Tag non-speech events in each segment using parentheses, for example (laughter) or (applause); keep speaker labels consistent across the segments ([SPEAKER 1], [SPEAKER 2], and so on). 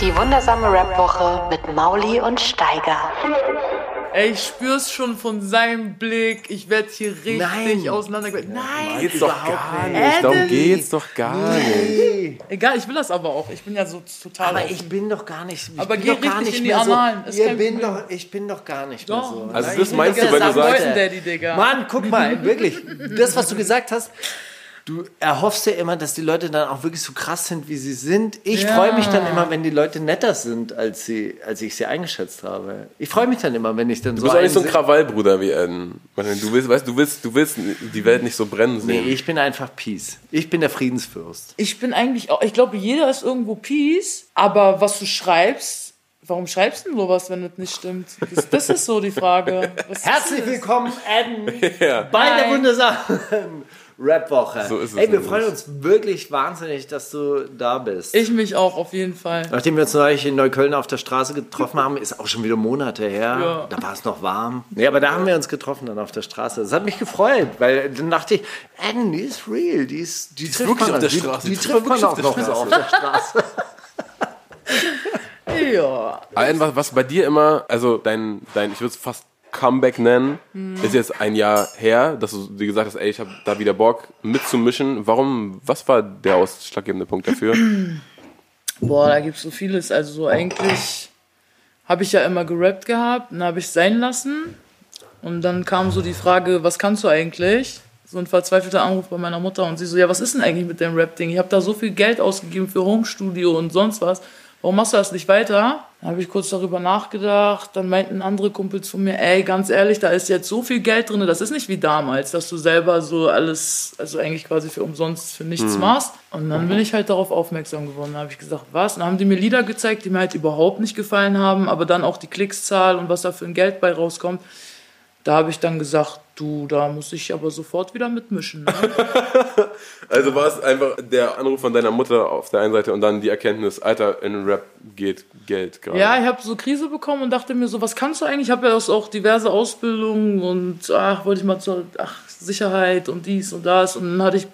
[SPEAKER 1] Die wundersame Rap-Woche mit Mauli und Steiger.
[SPEAKER 2] Ey, ich spür's schon von seinem Blick. Ich werde hier richtig
[SPEAKER 3] Nein.
[SPEAKER 2] auseinandergebracht. Nein,
[SPEAKER 3] Geht's doch gar nicht. Darum geht's doch gar nicht.
[SPEAKER 2] egal, ich will das aber auch. Ich bin ja so total.
[SPEAKER 4] Aber
[SPEAKER 2] offen.
[SPEAKER 4] ich bin doch gar nicht. Ich
[SPEAKER 2] Aber geh
[SPEAKER 4] doch gar
[SPEAKER 2] richtig
[SPEAKER 4] nicht
[SPEAKER 2] in die
[SPEAKER 4] mehr
[SPEAKER 2] Annalen,
[SPEAKER 4] So, ihr bin doch, ich bin doch gar nicht
[SPEAKER 2] Doch.
[SPEAKER 4] mehr so.
[SPEAKER 3] Also das meinst du, wenn du
[SPEAKER 4] nicht-
[SPEAKER 3] sagst-
[SPEAKER 2] Leuten, Daddy, Digga.
[SPEAKER 4] Mann, guck mal, wirklich. Das, was du gesagt hast, du erhoffst ja immer, dass die Leute dann auch wirklich so krass sind, wie sie sind. Ich
[SPEAKER 2] Ja.
[SPEAKER 4] freue mich dann immer, wenn die Leute netter sind, als, sie, als ich sie eingeschätzt habe. Ich freue mich dann immer, wenn ich dann
[SPEAKER 3] Du
[SPEAKER 4] so.
[SPEAKER 3] bist auch nicht so ein Krawallbruder wie Eden. Du willst, weißt, du willst, du willst die Welt nicht so brennen
[SPEAKER 4] Nee,
[SPEAKER 3] sehen.
[SPEAKER 4] ich bin einfach Peace. Ich bin der Friedensfürst.
[SPEAKER 2] Ich bin eigentlich auch. Ich glaube, jeder ist irgendwo Peace. Aber was du schreibst, warum schreibst du denn sowas, wenn das nicht stimmt? Das, das ist so die Frage. Was
[SPEAKER 4] Herzlich willkommen, Adam, (laughs)
[SPEAKER 3] Ja.
[SPEAKER 4] bei der
[SPEAKER 2] Hi. (laughs)
[SPEAKER 4] Rap-Woche.
[SPEAKER 3] So ist es
[SPEAKER 4] Ey, wir freuen uns wirklich wahnsinnig, dass du da bist.
[SPEAKER 2] Ich mich auch, auf jeden Fall.
[SPEAKER 4] Nachdem wir uns neulich in Neukölln auf der Straße getroffen (laughs) haben, ist auch schon wieder Monate her.
[SPEAKER 2] Ja.
[SPEAKER 4] Da war es noch warm. Nee, aber da haben wir uns getroffen dann auf der Straße. Das hat mich gefreut, weil dann dachte ich, Adam, die ist real, die ist, die trifft
[SPEAKER 3] wirklich
[SPEAKER 4] man
[SPEAKER 3] auf der
[SPEAKER 4] die,
[SPEAKER 3] Straße.
[SPEAKER 4] Die,
[SPEAKER 3] Die
[SPEAKER 4] trifft man auch
[SPEAKER 3] wirklich auf
[SPEAKER 4] noch so auf der Straße. (laughs)
[SPEAKER 2] Ja.
[SPEAKER 3] Ein, was, was bei dir immer, also dein, dein ich würde es fast Comeback nennen, ist jetzt ein Jahr her, dass du dir gesagt hast, ey, ich habe da wieder Bock mitzumischen. Warum, was war der ausschlaggebende Punkt dafür?
[SPEAKER 2] Boah, da gibt's so vieles. Also so eigentlich habe ich ja immer gerappt gehabt, dann habe ich sein lassen. Und dann kam so die Frage, was kannst du eigentlich? So ein verzweifelter Anruf bei meiner Mutter und sie so, ja, was ist denn eigentlich mit dem Rap-Ding? Ich habe da so viel Geld ausgegeben für Homestudio und sonst was. Warum machst du das nicht weiter? Dann habe ich kurz darüber nachgedacht. Dann meinten andere Kumpels von mir, ey, ganz ehrlich, da ist jetzt so viel Geld drin. Das ist nicht wie damals, dass du selber so alles, also eigentlich quasi für umsonst für nichts machst. Und dann bin ich halt darauf aufmerksam geworden. Da habe ich gesagt, was? Und dann haben die mir Lieder gezeigt, die mir halt überhaupt nicht gefallen haben, aber dann auch die Klickszahl und was da für ein Geld bei rauskommt. Da habe ich dann gesagt, du, da muss ich aber sofort wieder mitmischen. Ne? (laughs)
[SPEAKER 3] Also war es einfach der Anruf von deiner Mutter auf der einen Seite und dann die Erkenntnis, Alter, in Rap geht Geld gerade.
[SPEAKER 2] Ja, ich habe so Krise bekommen und dachte mir so, was kannst du eigentlich? Ich habe ja auch diverse Ausbildungen und ach, wollte ich mal zur ach, Sicherheit und dies und das. Und dann hatte ich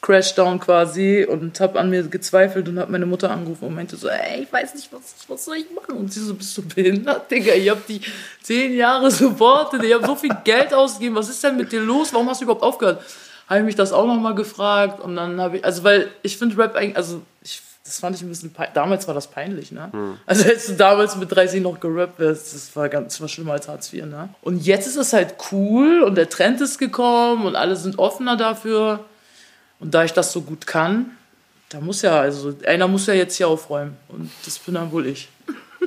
[SPEAKER 2] Berufsfindungs-Crashdown quasi und habe an mir gezweifelt und habe meine Mutter angerufen und meinte so, ey, ich weiß nicht, was, was soll ich machen? Und sie so, bist du behindert, Digga? Ich habe die zehn Jahre supportet, ich habe so viel Geld ausgegeben, was ist denn mit dir los? Warum hast du überhaupt aufgehört? Habe ich mich das auch nochmal gefragt und dann habe ich, also weil ich finde Rap eigentlich, also ich das fand ich ein bisschen. Damals war das peinlich, ne? Also hättest du damals mit 30 noch gerappt, wärst, das war ganz, das war schlimmer als Hartz IV, ne? Und jetzt ist es halt cool und der Trend ist gekommen und alle sind offener dafür. Und da ich das so gut kann, da muss ja, also einer muss ja jetzt hier aufräumen. Und das bin dann wohl ich.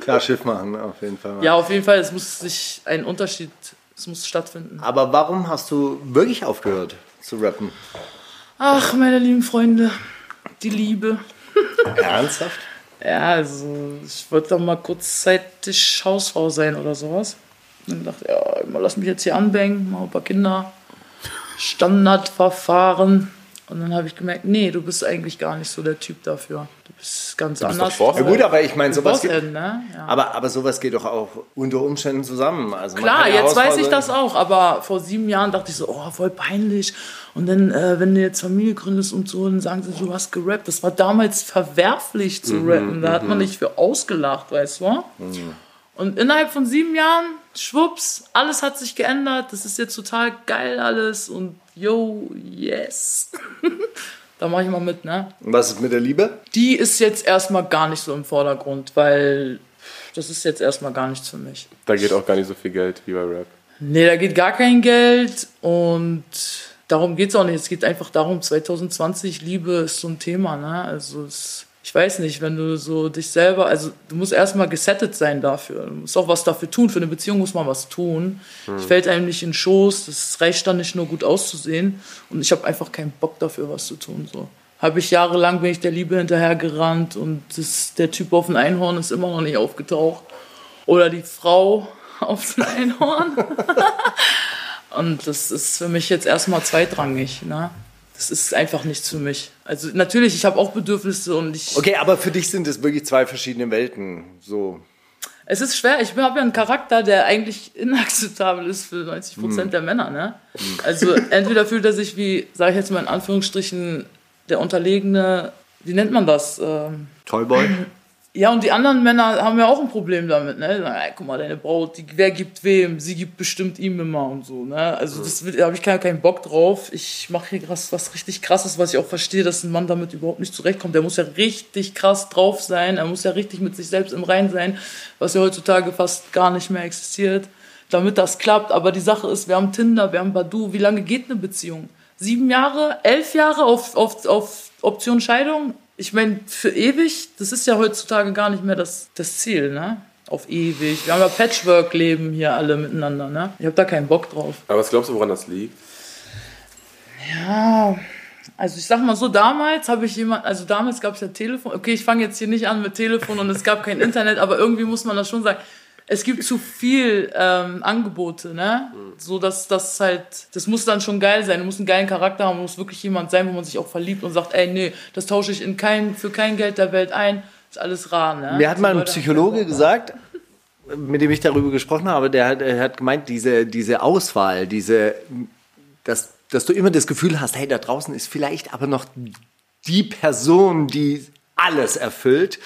[SPEAKER 4] Klar, Schiff machen, auf jeden Fall.
[SPEAKER 2] Ja, auf jeden Fall, es muss sich ein Unterschied, es muss stattfinden.
[SPEAKER 4] Aber warum hast du wirklich aufgehört zu rappen?
[SPEAKER 2] Ach, meine lieben Freunde, die Liebe. (laughs)
[SPEAKER 4] Ernsthaft?
[SPEAKER 2] Ja, also ich wollte doch mal kurzzeitig Hausfrau sein oder sowas. Und dann dachte ich, ja, lass mich jetzt hier anbängen, mal ein paar Kinder. Standardverfahren. Und dann habe ich gemerkt, nee, du bist eigentlich gar nicht so der Typ dafür. Du bist ganz
[SPEAKER 3] bist
[SPEAKER 2] anders.
[SPEAKER 4] Ja, gut, aber ich meine, sowas geht,
[SPEAKER 2] ne? ja.
[SPEAKER 4] aber, aber sowas geht doch auch unter Umständen zusammen. Also
[SPEAKER 2] Klar,
[SPEAKER 4] ja
[SPEAKER 2] jetzt weiß ich das auch, aber vor sieben Jahren dachte ich so, oh, voll peinlich. Und dann, äh, wenn du jetzt Familie gründest und so, dann sagen sie, du hast gerappt. Das war damals verwerflich zu rappen. Da hat man nicht für ausgelacht, weißt du? Und innerhalb von sieben Jahren, schwupps, alles hat sich geändert. Das ist jetzt total geil alles. Und yo, yes. (laughs) da mache ich mal mit, ne?
[SPEAKER 4] Und was ist mit der Liebe?
[SPEAKER 2] Die ist jetzt erstmal gar nicht so im Vordergrund, weil das ist jetzt erstmal gar nichts für mich.
[SPEAKER 3] Da geht auch gar nicht so viel Geld wie bei Rap.
[SPEAKER 2] Nee, da geht gar kein Geld und darum geht es auch nicht. Es geht einfach darum, 2020, Liebe ist so ein Thema, ne? Also es, ich weiß nicht, wenn du so dich selber, also du musst erstmal gesettet sein dafür. Du musst auch was dafür tun. Für eine Beziehung muss man was tun. Ich fällt einem nicht in den Schoß, das reicht dann nicht nur gut auszusehen und ich habe einfach keinen Bock dafür, was zu tun. So. habe ich jahrelang bin ich der Liebe hinterhergerannt und das, der Typ auf dem Einhorn ist immer noch nicht aufgetaucht. Oder die Frau (laughs) auf dem Einhorn. (laughs) und das ist für mich jetzt erstmal zweitrangig. Ne? Das ist einfach nichts für mich. Also natürlich, ich habe auch Bedürfnisse und ich.
[SPEAKER 4] Okay, aber für dich sind es wirklich zwei verschiedene Welten. So.
[SPEAKER 2] Es ist schwer. Ich habe ja einen Charakter, der eigentlich inakzeptabel ist für 90 Prozent der Männer. Ne? Also entweder fühlt er sich wie, sage ich jetzt mal in Anführungsstrichen, der unterlegene, wie nennt man das? Ähm,
[SPEAKER 4] Tollboy? (clears throat)
[SPEAKER 2] ja, und die anderen Männer haben ja auch ein Problem damit. Ne? Ey, guck mal, deine Braut, die, wer gibt wem? Sie gibt bestimmt ihm immer und so. Ne? Also das will- da habe ich keinen, keinen Bock drauf. Ich mache hier was, was richtig krasses, was ich auch verstehe, dass ein Mann damit überhaupt nicht zurechtkommt. Der muss ja richtig krass drauf sein. Er muss ja richtig mit sich selbst im Rein sein, was ja heutzutage fast gar nicht mehr existiert, damit das klappt. Aber die Sache ist, wir haben Tinder, wir haben Badu. Wie lange geht eine Beziehung? Sieben Jahre, elf Jahre auf, auf, auf Option Scheidung? Ich meine, für ewig, das ist ja heutzutage gar nicht mehr das, das Ziel, ne? Auf ewig. Wir haben ja Patchwork-Leben hier alle miteinander, ne? Ich habe da keinen Bock drauf.
[SPEAKER 3] Aber was glaubst du, woran das liegt?
[SPEAKER 2] Ja, also ich sag mal so, damals habe ich jemand, also damals gab es ja Telefon. Okay, ich fange jetzt hier nicht an mit Telefon und es gab kein Internet, aber irgendwie muss man das schon sagen. Es gibt zu viel ähm, Angebote, ne? So dass das halt, das muss dann schon geil sein. Du musst einen geilen Charakter haben, muss wirklich jemand sein, wo man sich auch verliebt und sagt, ey, nee, das tausche ich in kein, für kein Geld der Welt ein. Ist alles rar, ne?
[SPEAKER 4] Mir hat mal ein Psychologe gesagt, mit dem ich darüber gesprochen habe, der hat, er hat gemeint, diese, diese Auswahl, diese, dass, dass du immer das Gefühl hast, hey, da draußen ist vielleicht aber noch die Person, die alles erfüllt.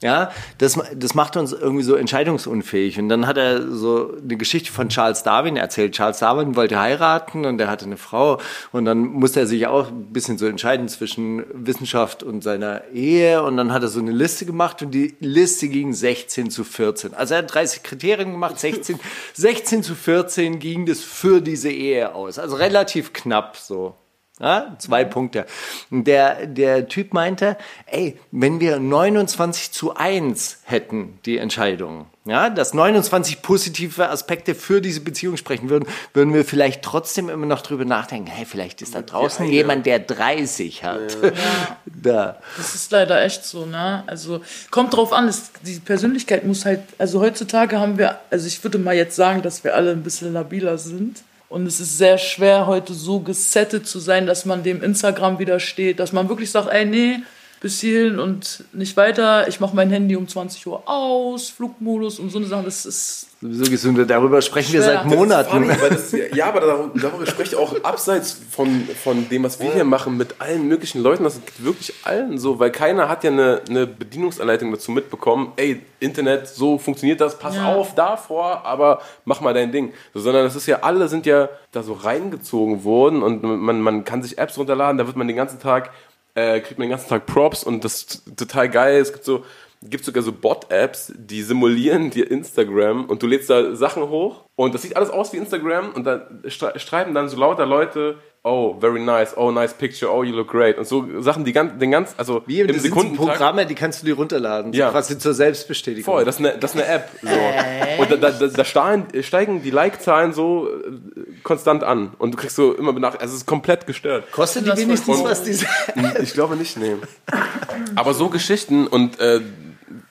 [SPEAKER 4] Ja, das, das macht uns irgendwie so entscheidungsunfähig. Und dann hat er so eine Geschichte von Charles Darwin erzählt. Charles Darwin wollte heiraten und er hatte eine Frau. Und dann musste er sich auch ein bisschen so entscheiden zwischen Wissenschaft und seiner Ehe. Und dann hat er so eine Liste gemacht und die Liste ging 16 zu 14. Also er hat 30 Kriterien gemacht, (laughs) 16, 16 zu 14 ging das für diese Ehe aus. Also relativ knapp so. Ja, zwei Punkte. Und Der, der Typ meinte, ey, wenn wir 29 zu 1 hätten, die Entscheidung, ja, dass 29 positive Aspekte für diese Beziehung sprechen würden, würden wir vielleicht trotzdem immer noch drüber nachdenken, hey, vielleicht ist da draußen
[SPEAKER 3] eine.
[SPEAKER 4] jemand, der 30 hat. (laughs) da.
[SPEAKER 2] Das ist leider echt so, ne? Also kommt drauf an, es, die Persönlichkeit muss halt, also heutzutage haben wir, also ich würde mal jetzt sagen, dass wir alle ein bisschen labiler sind. Und es ist sehr schwer, heute so gesettet zu sein, dass man dem Instagram widersteht, dass man wirklich sagt, ey, nee, bis hierhin und nicht weiter. Ich mache mein Handy um 20 Uhr aus, Flugmodus und so eine Sache. Das ist
[SPEAKER 4] Sowieso gesünder. Darüber sprechen wir
[SPEAKER 2] Schwer.
[SPEAKER 4] seit Monaten.
[SPEAKER 3] Funny, weil das, ja, aber darüber, darüber spreche ich auch abseits von, von dem, was wir hier machen, mit allen möglichen Leuten. Das geht wirklich allen so, weil keiner hat ja eine, eine Bedienungsanleitung dazu mitbekommen. Ey, Internet, so funktioniert das, pass
[SPEAKER 2] Ja.
[SPEAKER 3] auf davor, aber mach mal dein Ding. So, sondern es ist ja, alle sind ja da so reingezogen worden und man, man kann sich Apps runterladen, da wird man den ganzen Tag, äh, kriegt man den ganzen Tag Props und das ist total geil. Es gibt so, gibt sogar so Bot-Apps, die simulieren dir Instagram und du lädst da Sachen hoch und das sieht alles aus wie Instagram und da schreiben dann so lauter Leute, oh, very nice, oh, nice picture, oh, you look great und so Sachen, die ganz, den ganz, also
[SPEAKER 4] Wie,
[SPEAKER 3] im Sekundentakt.
[SPEAKER 4] Programme, die kannst du dir runterladen.
[SPEAKER 3] Ja.
[SPEAKER 4] Quasi zur Selbstbestätigung.
[SPEAKER 3] Voll, das ist eine, das ist eine App. So. Und da, da, da, steigen, steigen die Like-Zahlen so äh, konstant an. Und du kriegst so immer benachrichtigt. Also es ist komplett gestört.
[SPEAKER 4] Kostet die
[SPEAKER 2] Das
[SPEAKER 4] wenigstens was, diese (laughs)
[SPEAKER 3] Ich glaube nicht, nee. Aber so Geschichten und äh,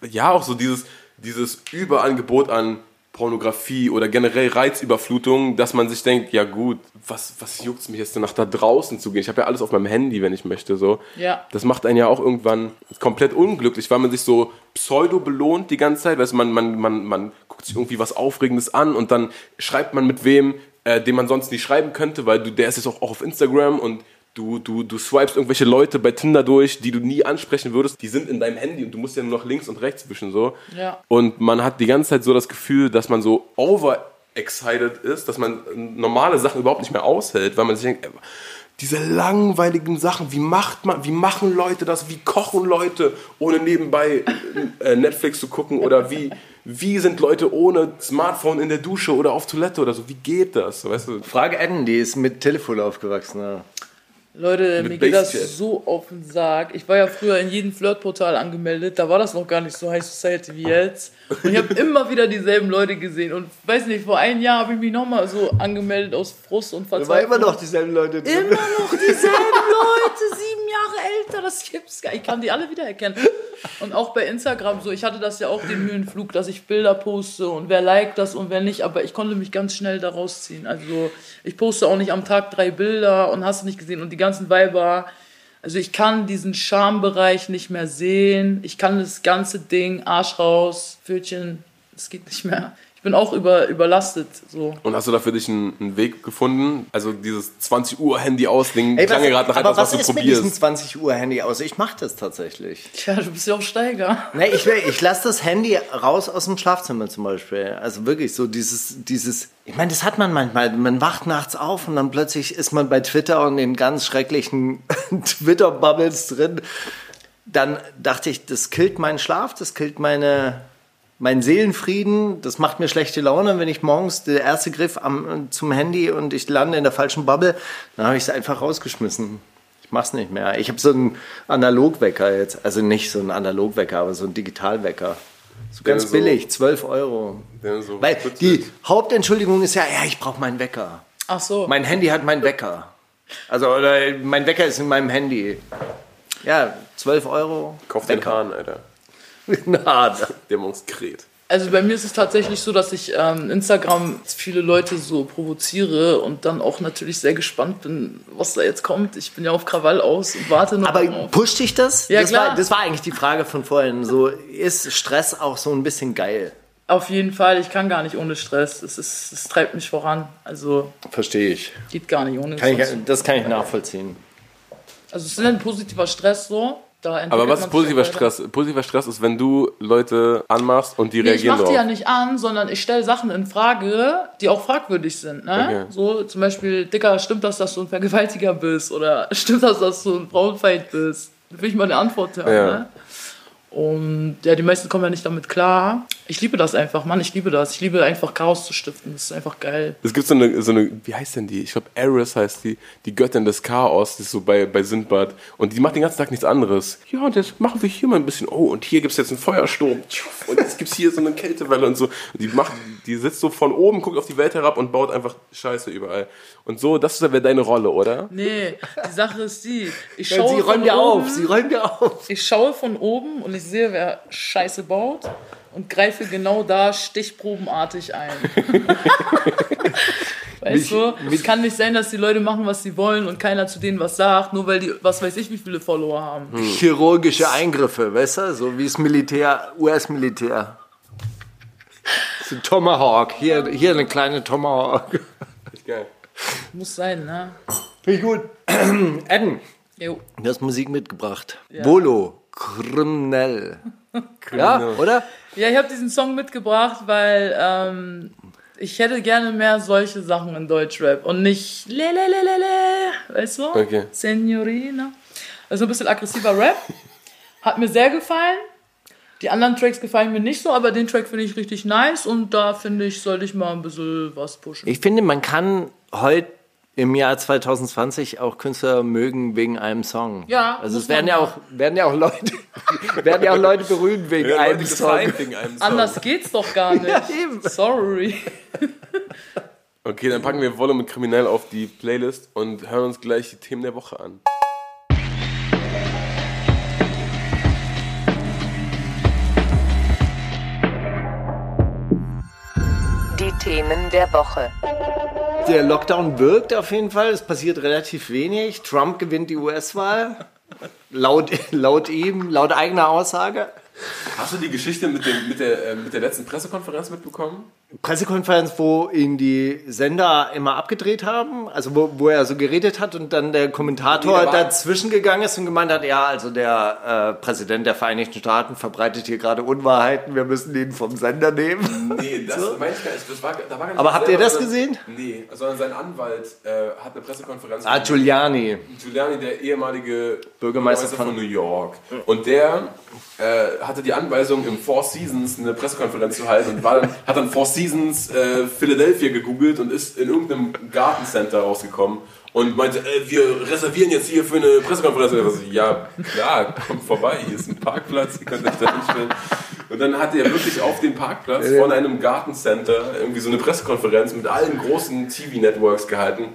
[SPEAKER 3] ja, auch so dieses, dieses Überangebot an Pornografie oder generell Reizüberflutung, dass man sich denkt, ja gut, was, was juckt's mich jetzt nach da draußen zu gehen? Ich habe ja alles auf meinem Handy, wenn ich möchte. So.
[SPEAKER 2] Ja.
[SPEAKER 3] Das macht einen ja auch irgendwann komplett unglücklich, weil man sich so pseudo belohnt die ganze Zeit. Weißt, man, man, man, man guckt sich irgendwie was Aufregendes an und dann schreibt man mit wem, äh, den man sonst nicht schreiben könnte, weil du, der ist jetzt auch, auch auf Instagram und du, du, du swipest irgendwelche Leute bei Tinder durch, die du nie ansprechen würdest. Die sind in deinem Handy und du musst ja nur noch links und rechts wischen. So.
[SPEAKER 2] Ja.
[SPEAKER 3] Und man hat die ganze Zeit so das Gefühl, dass man so over excited ist, dass man normale Sachen überhaupt nicht mehr aushält, weil man sich denkt, ey, diese langweiligen Sachen, wie macht man, wie machen Leute das, wie kochen Leute, ohne nebenbei äh, Netflix zu gucken oder wie, wie sind Leute ohne Smartphone in der Dusche oder auf Toilette oder so, wie geht das, weißt du?
[SPEAKER 4] Frage Ann, die ist mit Telefon aufgewachsen. Ja.
[SPEAKER 2] Leute, mir geht das so auf den Sack. Ich war ja früher in jedem Flirtportal angemeldet, da war das noch gar nicht so High Society wie jetzt. Und ich habe immer wieder dieselben Leute gesehen. Und weiß nicht, vor einem Jahr habe ich mich nochmal so angemeldet aus Frust und
[SPEAKER 4] Da war
[SPEAKER 2] Verzweiflung.
[SPEAKER 4] immer noch dieselben Leute drin.
[SPEAKER 2] Immer noch dieselben (laughs) Leute, sieben Jahre Alter, das gibt's gar nicht. Ich kann die alle wiedererkennen. Und auch bei Instagram so, ich hatte das ja auch den Höhenflug, dass ich Bilder poste und wer liked das und wer nicht, aber ich konnte mich ganz schnell da rausziehen. Also ich poste auch nicht am Tag drei Bilder und hast du nicht gesehen und die ganzen Weiber. Also ich kann diesen Schambereich nicht mehr sehen. Ich kann das ganze Ding, Arsch raus, Pfötchen, es geht nicht mehr. Ich bin auch über, überlastet. So.
[SPEAKER 3] Und hast du da für dich einen, einen Weg gefunden? Also dieses 20 Uhr Handy aus Ding
[SPEAKER 4] Ey,
[SPEAKER 3] klang gerade nach
[SPEAKER 4] aber
[SPEAKER 3] etwas,
[SPEAKER 4] was
[SPEAKER 3] was,
[SPEAKER 4] ist
[SPEAKER 3] du
[SPEAKER 4] mit diesem
[SPEAKER 3] probierst.
[SPEAKER 4] 20 Uhr Handy aus? Ich mache das tatsächlich.
[SPEAKER 2] Tja, du bist ja auch Steiger.
[SPEAKER 4] Nee, ich, ich lasse das Handy raus aus dem Schlafzimmer zum Beispiel. Also wirklich so dieses, dieses, ich meine, das hat man manchmal. Man wacht nachts auf und dann plötzlich ist man bei Twitter und in ganz schrecklichen (laughs) Twitter-Bubbles drin. Dann dachte ich, das killt meinen Schlaf, das killt meine, meinen Seelenfrieden, das macht mir schlechte Laune, wenn ich morgens der erste Griff am, zum Handy und ich lande in der falschen Bubble, dann habe ich es einfach rausgeschmissen. Ich mach's nicht mehr. Ich habe so einen Analogwecker jetzt, also nicht so einen Analogwecker, aber so einen Digitalwecker. So ganz
[SPEAKER 3] so-
[SPEAKER 4] billig, 12 Euro.
[SPEAKER 3] So
[SPEAKER 4] Weil die Hauptentschuldigung ist ja, ja, ich brauche meinen Wecker.
[SPEAKER 2] Ach so.
[SPEAKER 4] Mein Handy hat meinen Wecker. Also, oder mein Wecker ist in meinem Handy. Ja, 12 Euro.
[SPEAKER 3] Kauf den Hahn, Alter.
[SPEAKER 4] Na,
[SPEAKER 3] Der Monskret.
[SPEAKER 2] Also bei mir ist es tatsächlich so, dass ich ähm, Instagram viele Leute so provoziere und dann auch natürlich sehr gespannt bin, was da jetzt kommt. Ich bin ja auf Krawall aus und warte noch
[SPEAKER 4] Aber
[SPEAKER 2] auf.
[SPEAKER 4] pusht dich das?
[SPEAKER 2] Ja,
[SPEAKER 4] das,
[SPEAKER 2] klar.
[SPEAKER 4] War, das war eigentlich die Frage von vorhin. So, ist Stress auch so ein bisschen geil?
[SPEAKER 2] Auf jeden Fall, ich kann gar nicht ohne Stress. Es, ist, es treibt mich voran. Also
[SPEAKER 4] Verstehe ich.
[SPEAKER 2] geht gar nicht ohne
[SPEAKER 4] Kann ich.
[SPEAKER 2] Stress.
[SPEAKER 4] Das kann ich nachvollziehen.
[SPEAKER 2] Also es ist ein positiver Stress so.
[SPEAKER 3] Aber was ist positiver. Stress? Positiver Stress ist, wenn du Leute anmachst und die
[SPEAKER 2] Nee, ich
[SPEAKER 3] reagieren
[SPEAKER 2] mach die ja nicht an, sondern ich stelle Sachen in Frage, die auch fragwürdig sind. Ne?
[SPEAKER 3] Okay.
[SPEAKER 2] So zum Beispiel, Dicker, stimmt das, dass du ein Vergewaltiger bist? Oder (laughs) stimmt das, dass du ein Frauenfeind bist? Da will ich mal eine Antwort hören.
[SPEAKER 3] Ja.
[SPEAKER 2] Ne? Und ja, die meisten kommen ja nicht damit klar. Ich liebe das einfach, Mann, ich liebe das. Ich liebe einfach Chaos zu stiften. Das ist einfach geil.
[SPEAKER 3] Es gibt so eine, so eine, wie heißt denn die? Ich glaube, Eris heißt die, die Göttin des Chaos, die ist so bei, bei Sindbad. Und die macht den ganzen Tag nichts anderes. Ja, und jetzt machen wir hier mal ein bisschen, oh, und hier gibt es jetzt einen Feuersturm. Und jetzt gibt es hier so eine Kältewelle und so. Und die macht, die sitzt so von oben, guckt auf die Welt herab und baut einfach Scheiße überall. Und so, das wäre deine Rolle, oder?
[SPEAKER 2] Nee, die Sache ist die. Ich
[SPEAKER 4] Ja,
[SPEAKER 2] schaue
[SPEAKER 4] sie ja
[SPEAKER 2] oben,
[SPEAKER 4] auf. Sie räumt ja auf.
[SPEAKER 2] Ich schaue von oben und ich sehe, wer Scheiße baut und greife genau da stichprobenartig ein. (laughs) weißt du, es kann nicht sein, dass die Leute machen, was sie wollen und keiner zu denen was sagt, nur weil die, was weiß ich, wie viele Follower haben.
[SPEAKER 4] Chirurgische Eingriffe, weißt du? So wie es Militär, US-Militär. So Tomahawk. Hier, hier eine kleine Tomahawk.
[SPEAKER 3] Geil.
[SPEAKER 2] Muss sein, ne?
[SPEAKER 4] Finde ich gut. (clears throat) Eden,
[SPEAKER 2] Jo.
[SPEAKER 4] du hast Musik mitgebracht. Volo, kriminell. Ja, oder?
[SPEAKER 2] Ja, ich habe diesen Song mitgebracht, weil ähm, ich hätte gerne mehr solche Sachen in Deutschrap und nicht le le le le le, weißt du?
[SPEAKER 3] Okay.
[SPEAKER 2] Senorina. Also ein bisschen aggressiver Rap. Hat mir sehr gefallen. Die anderen Tracks gefallen mir nicht so, aber den Track finde ich richtig nice und da finde ich, sollte ich mal ein bisschen was pushen.
[SPEAKER 4] Ich finde, man kann heute im Jahr 2020 auch Künstler mögen wegen einem Song.
[SPEAKER 2] Ja,
[SPEAKER 4] Also es werden ja
[SPEAKER 2] ja.
[SPEAKER 4] auch, werden ja auch Leute, (laughs) werden ja auch Leute berühmt wegen einem Song.
[SPEAKER 3] wegen einem Song.
[SPEAKER 2] Anders geht's doch gar (laughs) nicht.
[SPEAKER 4] eben.
[SPEAKER 2] Sorry.
[SPEAKER 3] Okay, dann packen wir Wolle mit Kriminell auf die Playlist und hören uns gleich die Themen der Woche an.
[SPEAKER 1] Themen der Woche.
[SPEAKER 4] Der Lockdown wirkt auf jeden Fall. Es passiert relativ wenig. Trump gewinnt die US-Wahl. Laut, (laughs) laut ihm, laut eigener Aussage.
[SPEAKER 3] Hast du die Geschichte mit, dem, mit, der, äh, mit der letzten Pressekonferenz mitbekommen?
[SPEAKER 4] Pressekonferenz, wo ihn die Sender immer abgedreht haben, also wo, wo er so geredet hat und dann der Kommentator
[SPEAKER 3] Nee,
[SPEAKER 4] dazwischen gegangen ist und gemeint hat, ja, also der äh, Präsident der Vereinigten Staaten verbreitet hier gerade Unwahrheiten, wir müssen ihn vom Sender nehmen.
[SPEAKER 3] Nee, (laughs) das meine ich gar nicht. Das war, da war
[SPEAKER 4] Aber habt ihr das
[SPEAKER 3] sondern-
[SPEAKER 4] gesehen?
[SPEAKER 3] Nee, sondern sein Anwalt äh, hat eine Pressekonferenz
[SPEAKER 4] Ah, Giuliani.
[SPEAKER 3] Giuliani, der ehemalige
[SPEAKER 4] Bürgermeister
[SPEAKER 3] von,
[SPEAKER 4] von-
[SPEAKER 3] New York. Und der äh, hatte die Anweisung, im Four Seasons eine Pressekonferenz zu halten und war hat dann Four Seasons äh, Philadelphia gegoogelt und ist in irgendeinem Gartencenter rausgekommen und meinte, äh, wir reservieren jetzt hier für eine Pressekonferenz. Und so, ja, klar, kommt vorbei, hier ist ein Parkplatz, ihr könnt euch da hinstellen. Und dann hat er wirklich auf dem Parkplatz von einem Gartencenter irgendwie so eine Pressekonferenz mit allen großen TV-Networks gehalten.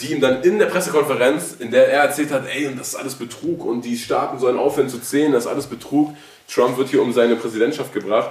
[SPEAKER 3] die ihm dann in der Pressekonferenz, in der er erzählt hat, ey, und das ist alles Betrug und die Staaten sollen aufhören zu zählen, das ist alles Betrug, Trump wird hier um seine Präsidentschaft gebracht,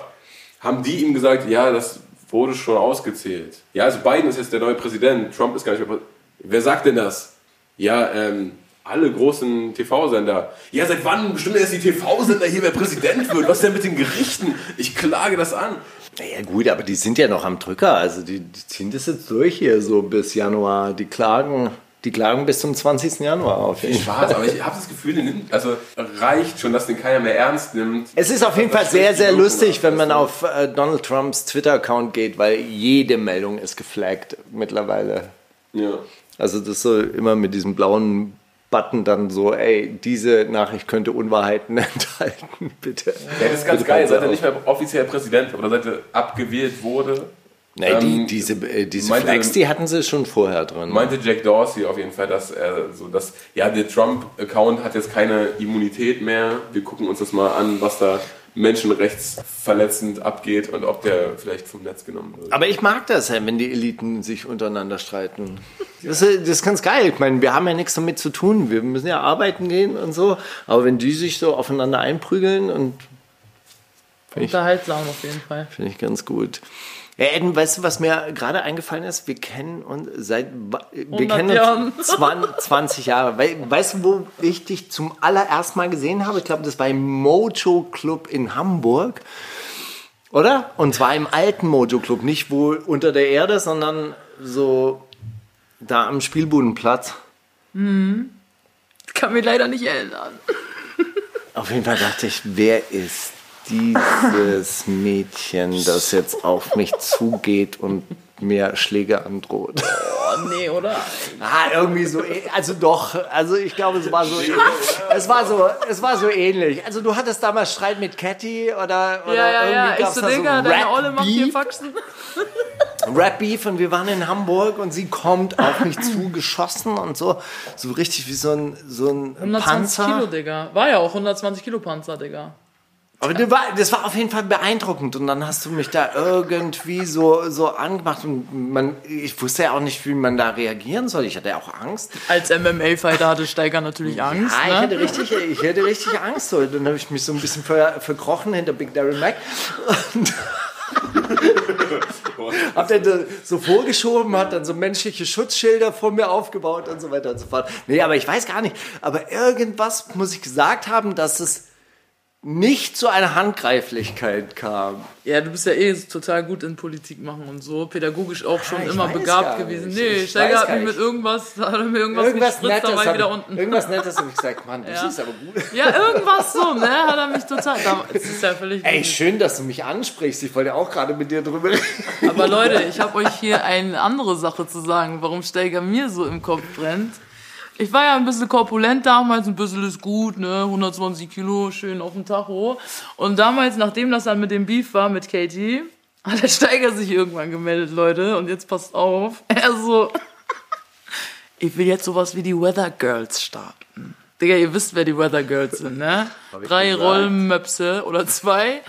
[SPEAKER 3] haben die ihm gesagt, ja, das wurde schon ausgezählt. Ja, also Biden ist jetzt der neue Präsident, Trump ist gar nicht mehr Präsident. Wer sagt denn das? Ja, ähm, alle großen TV-Sender. Ja, seit wann bestimmt erst die TV-Sender hier, wer Präsident wird? Was ist denn mit den Gerichten? Ich klage das an.
[SPEAKER 4] Naja gut, aber die sind ja noch am Drücker. Also die, die ziehen das jetzt durch hier so bis Januar. Die klagen, die klagen bis zum 20. Januar auf jeden Fall.
[SPEAKER 3] Spaß, aber ich habe das Gefühl, nimmt, also reicht schon, dass den keiner mehr ernst nimmt.
[SPEAKER 4] Es ist auf jeden Fall sehr, sehr lustig, wenn man auf äh, Donald Trumps Twitter-Account geht, weil jede Meldung ist geflaggt mittlerweile.
[SPEAKER 3] Ja.
[SPEAKER 4] Also das so immer mit diesem blauen Button dann so, ey, diese Nachricht könnte Unwahrheiten (laughs) enthalten, bitte.
[SPEAKER 3] Ja, das ist ganz
[SPEAKER 4] Bitte
[SPEAKER 3] geil, seit er nicht mehr offiziell Präsident oder seit er abgewählt wurde.
[SPEAKER 4] Nee, die,
[SPEAKER 3] ähm,
[SPEAKER 4] diese äh, diese
[SPEAKER 3] meinte-
[SPEAKER 4] Flags, die hatten sie schon vorher drin.
[SPEAKER 3] Meinte Jack Dorsey auf jeden Fall, dass er so, dass, ja, der Trump-Account hat jetzt keine Immunität mehr. Wir gucken uns das mal an, was da menschenrechtsverletzend abgeht und ob der vielleicht vom Netz genommen wird.
[SPEAKER 4] Aber ich mag das, ja, wenn die Eliten sich untereinander streiten. Das ist, das ist ganz geil. Ich meine, wir haben ja nichts damit zu tun. Wir müssen ja arbeiten gehen und so. Aber wenn die sich so aufeinander einprügeln und
[SPEAKER 2] Unterhaltsam auf jeden Fall.
[SPEAKER 4] finde ich ganz gut. Ja, Eden, weißt du, was mir gerade eingefallen ist? Wir kennen uns seit wir
[SPEAKER 2] 100
[SPEAKER 4] kennen
[SPEAKER 2] Jahren.
[SPEAKER 4] uns 20, 20 Jahre. Wei- Weißt du, wo ich dich zum allerersten Mal gesehen habe? Ich glaube, das war im Mojo Club in Hamburg. Oder? Und zwar im alten Mojo Club, nicht wo unter der Erde, sondern so da am Spielbudenplatz.
[SPEAKER 2] Kann mich leider nicht erinnern. (laughs)
[SPEAKER 4] Auf jeden Fall dachte ich, wer ist dieses (laughs) Mädchen, das jetzt auf mich zugeht und mir Schläge androht?
[SPEAKER 2] Oh, nee, oder?
[SPEAKER 4] Ah, irgendwie so, äh- also doch, also ich glaube, es war so, es war so, es war so ähnlich. Also du hattest damals Streit mit Catty oder, oder
[SPEAKER 2] Ja, ja, ja.
[SPEAKER 4] irgendwie
[SPEAKER 2] Ich
[SPEAKER 4] gab's
[SPEAKER 2] so,
[SPEAKER 4] da
[SPEAKER 2] Digga, deine Olle macht hier
[SPEAKER 4] Rap-Beef.
[SPEAKER 2] Faxen.
[SPEAKER 4] Rap-Beef und wir waren in Hamburg und sie kommt auf mich zugeschossen und so, so richtig wie so ein, so ein
[SPEAKER 2] 120
[SPEAKER 4] Panzer.
[SPEAKER 2] Kilo, Digga. War ja auch 120 Kilo Panzer, Digga.
[SPEAKER 4] Aber das war, das war auf jeden Fall beeindruckend und dann hast du mich da irgendwie so, so angemacht und man, ich wusste ja auch nicht, wie man da reagieren soll. Ich hatte ja auch Angst.
[SPEAKER 2] Als MMA-Fighter hatte Steiger natürlich Angst.
[SPEAKER 4] Ich
[SPEAKER 2] ne?
[SPEAKER 4] hatte richtig, ich hatte richtig Angst. So. Dann habe ich mich so ein bisschen ver, verkrochen hinter Big Darren Mac. Und (laughs) hab dann da so vorgeschoben, hat dann so menschliche Schutzschilder vor mir aufgebaut und so weiter und so fort. Nee, aber ich weiß gar nicht. Aber irgendwas muss ich gesagt haben, dass es nicht zu einer Handgreiflichkeit kam.
[SPEAKER 2] Ja, du bist ja eh total gut in Politik machen und so. Pädagogisch auch schon
[SPEAKER 4] Ah,
[SPEAKER 2] immer begabt gewesen.
[SPEAKER 4] nicht.
[SPEAKER 2] Nee,
[SPEAKER 4] Ich
[SPEAKER 2] Steiger hat mich mit irgendwas, (laughs) hat er mir irgendwas,
[SPEAKER 4] Irgendwas
[SPEAKER 2] gespritzt, da war ich wieder unten.
[SPEAKER 4] irgendwas Nettes habe ich (laughs) gesagt, Mann, du
[SPEAKER 2] Ja.
[SPEAKER 4] siehst aber gut.
[SPEAKER 2] Ja, irgendwas so, ne? Hat er mich total. Da, (laughs) es ist ja völlig.
[SPEAKER 4] Ey, schön, dass du mich ansprichst. Ich wollte auch gerade mit dir drüber reden.
[SPEAKER 2] Aber Leute, ich habe euch hier eine andere Sache zu sagen, warum Steiger mir so im Kopf brennt. Ich war ja ein bisschen korpulent damals, ein bisschen ist gut, ne? 120 Kilo, schön auf dem Tacho. Und damals, nachdem das dann mit dem Beef war mit Katie, hat der Steiger sich irgendwann gemeldet, Leute. Und jetzt passt auf. (laughs) Er so, ich will jetzt sowas wie die Weather Girls starten. Digga, ihr wisst, wer die Weather Girls sind, ne? (laughs) Drei. Rollmöpse oder zwei.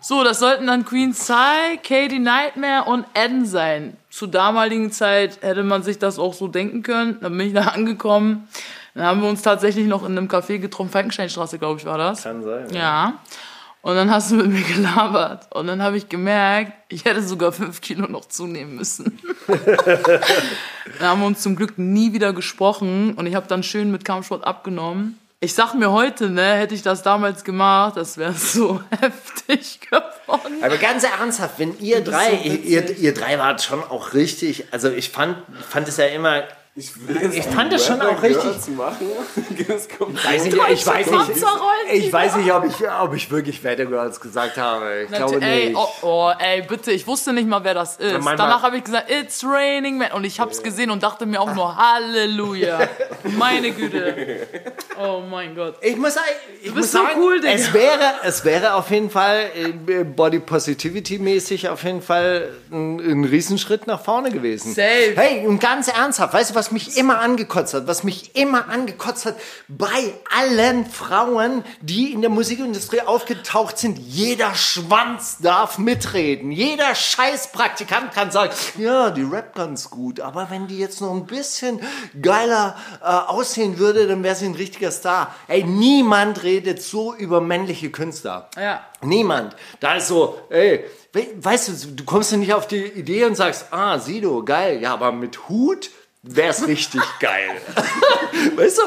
[SPEAKER 2] So, das sollten dann Queen Psy, Katie Nightmare und Eden sein. Zur damaligen Zeit hätte man sich das auch so denken können. Dann bin ich da (laughs) angekommen. Dann haben wir uns tatsächlich noch in einem Café getroffen. Falkensteinstraße, glaube ich, war das.
[SPEAKER 4] Kann sein.
[SPEAKER 2] Ja. Und dann hast du mit mir (laughs) gelabert. Und dann habe ich gemerkt, ich hätte sogar fünf Kilo noch zunehmen müssen. (laughs) dann haben wir uns zum Glück nie wieder gesprochen. Und ich habe dann schön mit Kampfsport abgenommen. Ich sag mir heute, ne, hätte ich das damals gemacht, das wäre so heftig geworden.
[SPEAKER 4] Aber ganz ernsthaft, wenn ihr drei,
[SPEAKER 2] so
[SPEAKER 4] ihr, ihr drei wart schon auch richtig, also ich fand, fand es ja immer,
[SPEAKER 3] Ich,
[SPEAKER 4] Ich fand das schon auch richtig-
[SPEAKER 3] machen. (laughs)
[SPEAKER 4] Weiß nicht, ich weiß nicht, ich weiß nicht, ob ich, ob ich wirklich Wetter Girls gesagt habe. Ich glaube
[SPEAKER 2] ey,
[SPEAKER 4] nicht.
[SPEAKER 2] oh, oh, ey, bitte, ich wusste nicht mal, wer das ist.
[SPEAKER 4] manchmal-
[SPEAKER 2] Danach habe ich gesagt, it's raining, man. Und ich habe es gesehen und dachte mir auch nur, Halleluja. (laughs) Meine Güte. Oh mein Gott.
[SPEAKER 4] Ich muss, sagen- ich
[SPEAKER 2] bist
[SPEAKER 4] muss
[SPEAKER 2] so
[SPEAKER 4] sagen,
[SPEAKER 2] cool, Digga.
[SPEAKER 4] es wäre, es wäre auf jeden Fall äh, Body Positivity mäßig auf jeden Fall ein, ein Riesenschritt nach vorne gewesen.
[SPEAKER 2] Safe.
[SPEAKER 4] Hey, und ganz ernsthaft, weißt du, was mich immer angekotzt hat, was mich immer angekotzt hat bei allen Frauen, die in der Musikindustrie aufgetaucht sind, jeder Schwanz darf mitreden. Jeder Scheißpraktikant kann sagen, ja, die rappt ganz gut, aber wenn die jetzt noch ein bisschen geiler äh, aussehen würde, dann wäre sie ein richtiger Star. Ey, niemand redet so über männliche Künstler.
[SPEAKER 2] Ja.
[SPEAKER 4] Niemand. Da ist so, ey, we- weißt du, du kommst ja nicht auf die Idee und sagst, ah, Sido, geil, ja, aber mit Hut wär's richtig geil. (laughs) weißt du?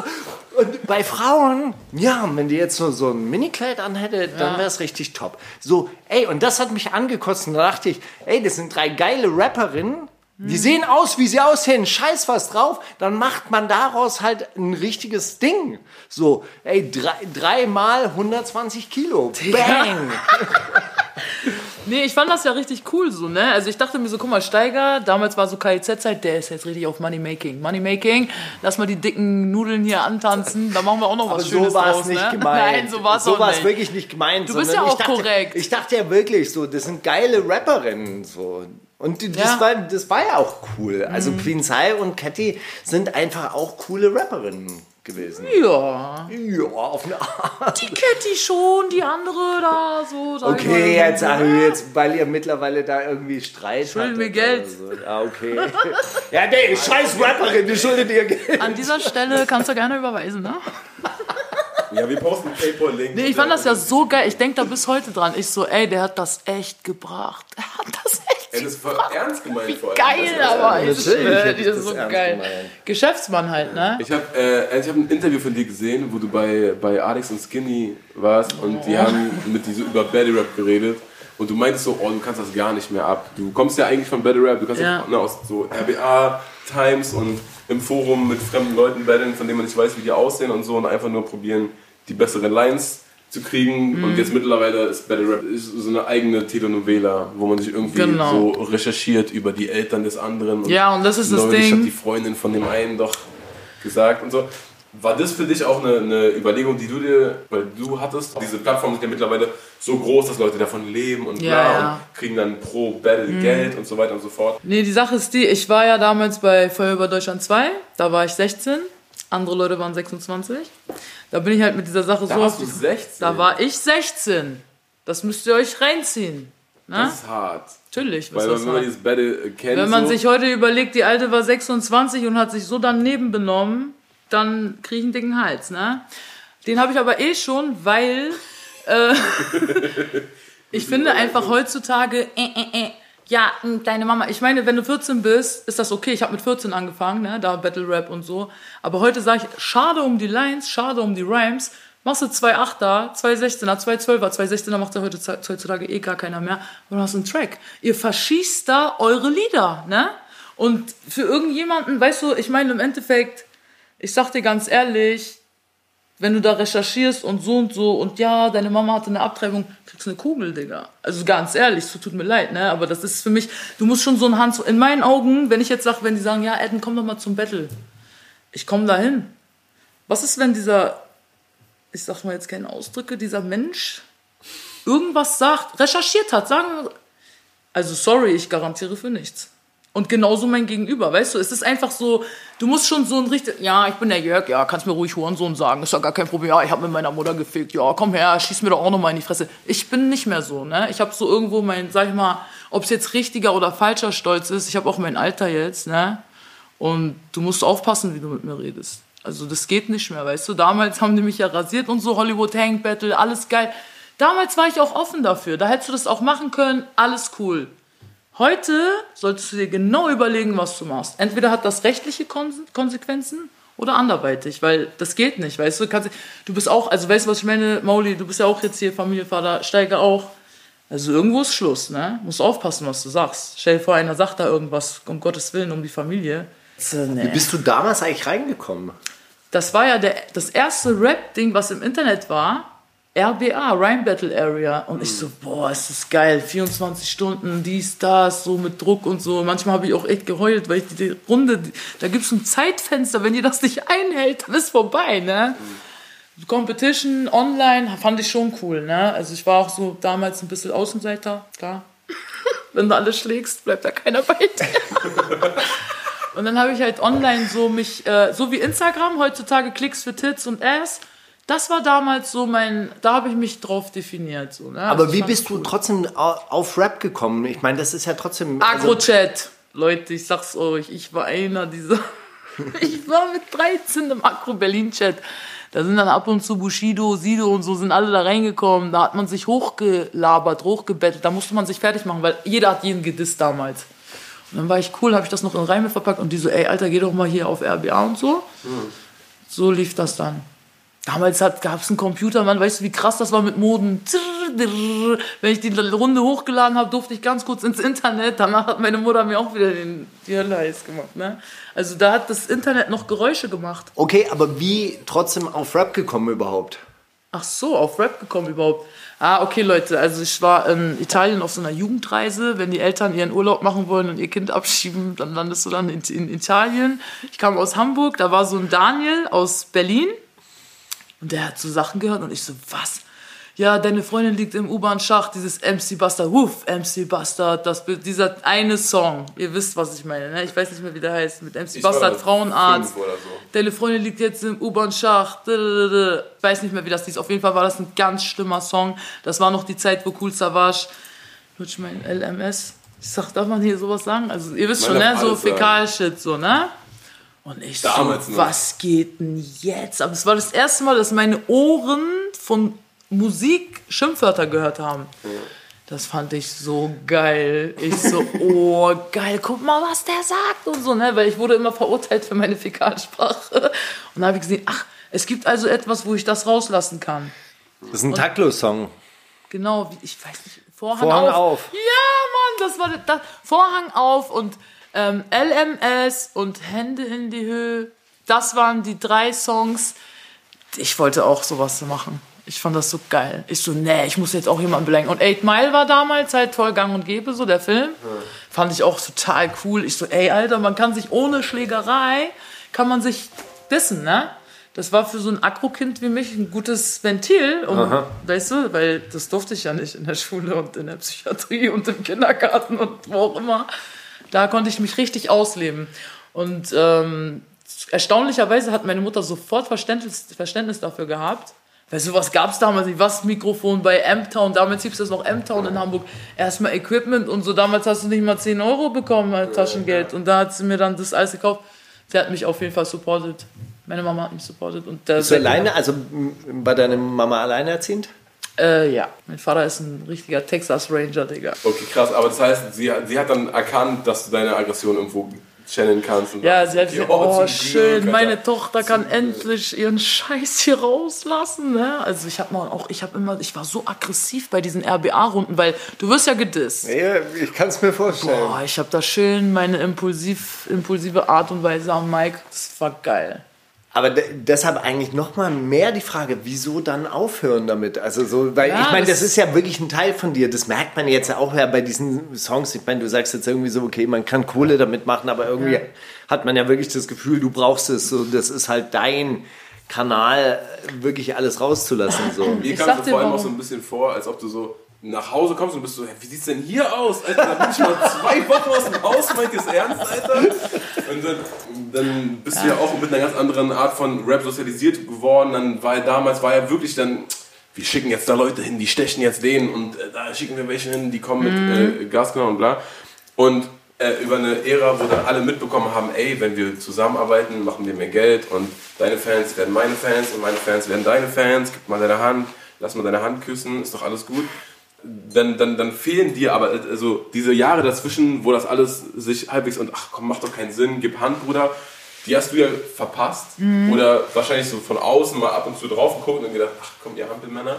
[SPEAKER 4] Und bei Frauen, ja, wenn die jetzt nur so ein Minikleid anhätte, dann wär's richtig top. So, ey, und das hat mich angekotzt und da dachte ich, ey, das sind drei geile Rapperinnen, die sehen aus, wie sie aussehen, scheiß was drauf, dann macht man daraus halt ein richtiges Ding. So, ey, drei, dreimal 120 Kilo. Bang! (laughs)
[SPEAKER 2] Nee, ich fand das ja richtig cool so, ne? Also ich dachte mir so, guck mal, Steiger, damals war so KIZ-Zeit, der ist jetzt richtig auf Money-Making. Money-Making, lass mal die dicken Nudeln hier antanzen, da machen wir auch noch
[SPEAKER 4] Aber
[SPEAKER 2] was
[SPEAKER 4] so
[SPEAKER 2] Schönes
[SPEAKER 4] war es
[SPEAKER 2] draus,
[SPEAKER 4] nicht
[SPEAKER 2] ne? (laughs)
[SPEAKER 4] gemeint.
[SPEAKER 2] Nein, so war es
[SPEAKER 4] so
[SPEAKER 2] auch
[SPEAKER 4] war's
[SPEAKER 2] nicht.
[SPEAKER 4] wirklich nicht gemeint.
[SPEAKER 2] Du bist ja auch
[SPEAKER 4] ich dachte,
[SPEAKER 2] korrekt.
[SPEAKER 4] Ich dachte ja wirklich so, das sind geile Rapperinnen. So. Und die- das,
[SPEAKER 2] Ja. Mhm.
[SPEAKER 4] war, das war ja auch cool. Also Queen Sai und Catty sind einfach auch coole Rapperinnen gewesen.
[SPEAKER 2] Ja.
[SPEAKER 4] Ja, auf eine Art.
[SPEAKER 2] Die Kitty schon, die andere da, so.
[SPEAKER 4] Okay, jetzt, ach, jetzt, weil ihr mittlerweile da irgendwie Streit
[SPEAKER 2] Schulden mir Geld.
[SPEAKER 4] So. Ah, okay. (laughs) ja, nee, scheiß Rapperin, die schuldet ihr Geld.
[SPEAKER 2] An dieser Stelle kannst du gerne überweisen, ne?
[SPEAKER 3] Ja, wir posten einen Paypal-Link.
[SPEAKER 2] Nee, ich fand das ja so geil. Ich denke da bis heute dran. Ich so, ey, der hat das echt gebracht. Er hat das
[SPEAKER 3] Ey, das ist voll ernst gemeint vor allem.
[SPEAKER 2] geil,
[SPEAKER 3] Das ist-
[SPEAKER 2] aber ich
[SPEAKER 4] Natürlich
[SPEAKER 2] schwöre,
[SPEAKER 4] hätte
[SPEAKER 2] die
[SPEAKER 4] ich
[SPEAKER 2] ist
[SPEAKER 4] das
[SPEAKER 2] so geil.
[SPEAKER 4] gemeint.
[SPEAKER 2] Geschäftsmann halt, ne?
[SPEAKER 3] Ich habe äh, ich hab ein Interview von dir gesehen, wo du bei, bei Alex und Skinny warst und die haben mit dir so über Battle Rap geredet. Und du meintest so, oh, du kannst das gar nicht mehr ab. Du kommst ja eigentlich von Battle Rap, du kannst ja.
[SPEAKER 2] Ja.
[SPEAKER 3] ne, aus so RBA-Times und im Forum mit fremden Leuten battlen, von denen man nicht weiß, wie die aussehen und so und einfach nur probieren, die besseren Lines zu kriegen.
[SPEAKER 2] Mhm.
[SPEAKER 3] Und jetzt mittlerweile ist Battle Rap ist so eine eigene Telenovela, wo man sich irgendwie
[SPEAKER 2] Genau.
[SPEAKER 3] so recherchiert über die Eltern des anderen. Und
[SPEAKER 2] Ja, und das ist das Ding.
[SPEAKER 3] hat die Freundin von dem einen doch gesagt und so. War das für dich auch eine, eine Überlegung, die du dir, weil du hattest, diese Plattformen sind ja mittlerweile so groß, dass Leute davon leben und bla
[SPEAKER 2] Ja, ja. Mhm.
[SPEAKER 3] und kriegen dann pro Battle Geld und so weiter und so fort.
[SPEAKER 2] Nee, die Sache ist die, ich war ja damals bei Feuer über Deutschland 2, da war ich 16, andere Leute waren 26. Da bin ich halt mit dieser Sache
[SPEAKER 3] Da
[SPEAKER 2] so
[SPEAKER 3] warst du
[SPEAKER 2] die-
[SPEAKER 3] 16.
[SPEAKER 2] Da war ich 16. Das müsst ihr euch reinziehen. Ne?
[SPEAKER 3] Das ist hart.
[SPEAKER 2] Natürlich.
[SPEAKER 3] Weil wenn man dieses Battle äh, kennt,
[SPEAKER 2] Wenn man
[SPEAKER 3] so,
[SPEAKER 2] sich heute überlegt, die Alte war 26 und hat sich so daneben benommen, dann kriege ich einen dicken Hals, ne? Den habe ich aber eh schon, weil äh, (laughs) ich finde einfach heutzutage, äh, äh, äh, ja, deine Mama, ich meine, wenn du 14 bist, ist das okay. Ich habe mit 14 angefangen, ne? da Battle Rap und so. Aber heute sage ich, schade um die Lines, schade um die Rhymes. Machst du 2,8er, 2,16er, 2,12er, 2,16er macht ja heute, heutzutage eh gar keiner mehr. Und du hast einen Track. Ihr verschießt da eure Lieder, ne? Und für irgendjemanden, weißt du, ich meine im Endeffekt, ich sag dir ganz ehrlich, wenn du da recherchierst und so und so und ja, deine Mama hatte eine Abtreibung, kriegst du eine Kugel, Digga. Also ganz ehrlich, so tut mir leid, ne? Aber das ist für mich, du musst schon so ein Hand, in meinen Augen, wenn ich jetzt sage, wenn die sagen, ja, Eden, komm doch mal zum Battle. Ich komme dahin. Was ist, wenn dieser, ich sag mal jetzt keine Ausdrücke, dieser Mensch irgendwas sagt, recherchiert hat, sagen, also sorry, ich garantiere für nichts. Und genauso mein Gegenüber, weißt du, es ist einfach so, du musst schon so ein richtig, ja, ich bin der Jörg, ja, kannst mir ruhig Hurensohn sagen, ist ja gar kein Problem, ja, ich habe mit meiner Mutter gefickt, ja, komm her, schieß mir doch auch nochmal in die Fresse. Ich bin nicht mehr so, ne, ich habe so irgendwo mein, sag ich mal, ob es jetzt richtiger oder falscher Stolz ist, ich habe auch mein Alter jetzt, ne, und du musst aufpassen, wie du mit mir redest. Also das geht nicht mehr, weißt du, damals haben die mich ja rasiert und so, Hollywood Hang Battle, alles geil. Damals war ich auch offen dafür, da hättest du das auch machen können, alles cool. Heute solltest du dir genau überlegen, was du machst. Entweder hat das rechtliche Kon Konsequenzen oder anderweitig, weil das geht nicht, weißt du? Kannst, du bist auch, also weißt du, was ich meine, Mauli, du bist ja auch jetzt hier Familienvater, Steiger auch. Also irgendwo ist Schluss, ne? Musst aufpassen, was du sagst. Stell dir vor, einer sagt da irgendwas, um Gottes Willen, um die Familie. Äh, nee.
[SPEAKER 4] Wie bist du damals eigentlich reingekommen?
[SPEAKER 2] das war ja der, das erste Rap-Ding, was im Internet war. RBA, Rhyme Battle Area. Und ich so, boah, ist das geil. 24 Stunden, dies, das, so mit Druck und so. Manchmal habe ich auch echt geheult, weil ich die Runde, da gibt es ein Zeitfenster, wenn ihr das nicht einhält, dann ist vorbei, ne? Competition online fand ich schon cool, ne? Also ich war auch so damals ein bisschen Außenseiter, klar. (laughs) Wenn du alles schlägst, bleibt da keiner bei dir. (laughs) Und dann habe ich halt online so mich, äh, so wie Instagram, heutzutage Klicks für Tits und Ass. Das war damals so mein, da habe ich mich drauf definiert. So, ne?
[SPEAKER 4] Aber
[SPEAKER 2] Also
[SPEAKER 4] wie bist
[SPEAKER 2] fand's
[SPEAKER 4] du trotzdem au- auf Rap gekommen? Ich meine, das ist ja trotzdem. also-
[SPEAKER 2] Agro-Chat. Leute, ich sag's euch, ich war einer dieser. (laughs) ich war mit 13 im Agro-Berlin-Chat. Da sind dann ab und zu Bushido, Sido und so sind alle da reingekommen. Da hat man sich hochgelabert, hochgebettelt. Da musste man sich fertig machen, weil jeder hat jeden gedisst damals. Und dann war ich cool, habe ich das noch in Reime verpackt und die so, ey, Alter, geh doch mal hier auf RBA und so. So lief das dann. Damals gab es einen Computer, man weißt du, wie krass das war mit Moden. Wenn ich die Runde hochgeladen habe, durfte ich ganz kurz ins Internet. Danach hat meine Mutter mir auch wieder den, die Hölle heiß gemacht. Ne? Also da hat das Internet noch Geräusche gemacht.
[SPEAKER 4] Okay, aber wie trotzdem auf Rap gekommen überhaupt?
[SPEAKER 2] Ach so, auf Rap gekommen überhaupt. Ah, okay, Leute. Also ich war in Italien auf so einer Jugendreise. Wenn die Eltern ihren Urlaub machen wollen und ihr Kind abschieben, dann landest du dann in, in Italien. Ich kam aus Hamburg, da war so ein Daniel aus Berlin. Und der hat so Sachen gehört und ich so, was? Ja, deine Freundin liegt im U-Bahn-Schacht, dieses MC Bastard, wuff, MC Bastard, das, dieser eine Song. Ihr wisst, was ich meine, ne? Ich weiß nicht mehr, wie der heißt. Mit MC
[SPEAKER 3] Ich
[SPEAKER 2] Bastard,
[SPEAKER 3] da
[SPEAKER 2] Frauenarzt.
[SPEAKER 3] so.
[SPEAKER 2] Deine Freundin liegt jetzt im U-Bahn-Schacht. Ich weiß nicht mehr, wie das hieß. Auf jeden Fall war das ein ganz schlimmer Song. Das war noch die Zeit, wo Cool Savage, lutsch mein LMS. Ich sag, darf man hier sowas sagen? Also, ihr wisst
[SPEAKER 3] Man
[SPEAKER 2] schon, ne? So. Fäkal-Shit, so, ne? Und ich
[SPEAKER 3] Damals
[SPEAKER 2] so,
[SPEAKER 3] noch.
[SPEAKER 2] was geht denn jetzt? Aber es war das erste Mal, dass meine Ohren von Musik Schimpfwörter gehört haben. Das fand ich so geil. Ich so, (laughs) oh, geil, guck mal, was der sagt und so, ne? Weil ich wurde immer verurteilt für meine Fäkalsprache. Und da habe ich gesehen, ach, es gibt also etwas, wo ich das rauslassen kann.
[SPEAKER 4] Das ist ein Taktlos-Song.
[SPEAKER 2] Genau, ich weiß nicht, Vorhang,
[SPEAKER 4] Vorhang
[SPEAKER 2] auf.
[SPEAKER 4] auf.
[SPEAKER 2] Ja, Mann, das war das, Vorhang auf und ähm, LMS und Hände in die Höhe. Das waren die drei Songs. Ich wollte auch sowas machen. Ich fand das so geil. Ich so, nee, ich muss jetzt auch jemanden beleidigen. Und Eight Mile war damals halt voll gang und gäbe, so der Film. Fand ich auch total cool. Ich so, ey, Alter, man kann sich ohne Schlägerei, kann man sich dissen, ne? Das war für so ein Akro-Kind wie mich ein gutes Ventil, um, weißt du, weil das durfte ich ja nicht in der Schule und in der Psychiatrie und im Kindergarten und wo auch immer. Da konnte ich mich richtig ausleben. Und ähm, erstaunlicherweise hat meine Mutter sofort Verständnis, Verständnis dafür gehabt. Weil sowas gab es damals nicht. Was Mikrofon bei M-Town, damals hieß das noch M-Town in Hamburg. Erstmal Equipment und so. Damals hast du nicht mal 10 Euro bekommen als Taschengeld. Und da hat sie mir dann das alles gekauft. Sie hat mich auf jeden Fall supportet. Meine Mama hat mich supportet. Und
[SPEAKER 4] Bist du alleine, also m, war deine Mama alleinerziehend?
[SPEAKER 2] Äh, ja. Mein Vater ist ein richtiger Texas Ranger, Digga.
[SPEAKER 3] Okay, krass. Aber das heißt, sie, hat- sie hat dann erkannt, dass du deine Aggression irgendwo channeln kannst. Und
[SPEAKER 2] Ja, sie hat gesagt, oh,
[SPEAKER 3] zum
[SPEAKER 2] schön,
[SPEAKER 3] Glück,
[SPEAKER 2] meine. Tochter kann endlich ihren Scheiß hier rauslassen. Ne? Also ich habe mal auch, ich habe immer, ich war so aggressiv bei diesen RBA-Runden, weil du wirst ja gedisst.
[SPEAKER 4] Ja, ich kann es mir vorstellen.
[SPEAKER 2] Boah, ich habe da schön meine impulsiv, impulsive Art und Weise am Mike. Das war geil.
[SPEAKER 4] Aber de deshalb eigentlich noch mal mehr die Frage, wieso dann aufhören damit? Also so, weil
[SPEAKER 2] Ja,
[SPEAKER 4] ich meine, das
[SPEAKER 2] das-
[SPEAKER 4] ist ja wirklich ein Teil von dir. Das merkt man jetzt auch ja bei diesen Songs. Ich meine, du sagst jetzt irgendwie so, okay, man kann Kohle damit machen, aber irgendwie
[SPEAKER 2] Ja.
[SPEAKER 4] hat man ja wirklich das Gefühl, du brauchst es. So, das ist halt dein Kanal, wirklich alles rauszulassen. So.
[SPEAKER 3] Mir
[SPEAKER 2] Ich
[SPEAKER 3] kam es vor allem auch so ein bisschen vor, als ob du so nach Hause kommst und bist so, wie sieht's denn hier aus? Alter, da bin ich mal zwei Wochen aus dem Haus, meint ihr es ernst, Alter? Und dann, dann bist du ja auch mit einer ganz anderen Art von Rap sozialisiert geworden. Dann war damals war ja wirklich dann, wir schicken jetzt da Leute hin, die stechen jetzt den und äh, da schicken wir welche hin, die kommen mit äh, Gasknall und bla. Und äh, über eine Ära, wo dann alle mitbekommen haben, ey, wenn wir zusammenarbeiten, machen wir mehr Geld und deine Fans werden meine Fans und meine Fans werden deine Fans, gib mal deine Hand, lass mal deine Hand küssen, ist doch alles gut. Dann, dann, dann fehlen dir aber also diese Jahre dazwischen, wo das alles sich halbwegs und ach komm, macht doch keinen Sinn, gib Hand, Bruder. Die hast du ja verpasst oder wahrscheinlich so von außen mal ab und zu drauf geguckt und gedacht, ach komm, ihr Hampelmänner.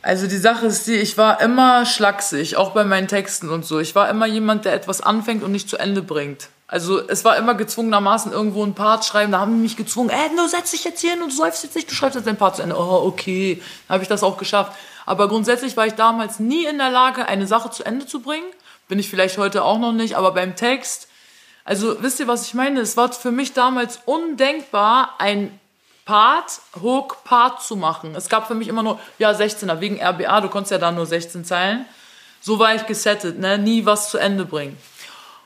[SPEAKER 2] Also die Sache ist die, ich war immer schlaksig, auch bei meinen Texten und so. Ich war immer jemand, der etwas anfängt und nicht zu Ende bringt. Also es war immer gezwungenermaßen irgendwo ein Part schreiben. Da haben die mich gezwungen, ey, du setz dich jetzt hier hin und du säufst jetzt nicht, du schreibst jetzt dein Part zu Ende. Oh, okay. Dann habe ich das auch geschafft. Aber grundsätzlich war ich damals nie in der Lage, eine Sache zu Ende zu bringen. Bin ich vielleicht heute auch noch nicht, aber beim Text, also wisst ihr, was ich meine? Es war für mich damals undenkbar, ein Part, Hook, Part zu machen. Es gab für mich immer nur, ja, 16er, wegen RBA, du konntest ja da nur 16 Zeilen. So war ich gesettet, ne? nie was zu Ende bringen.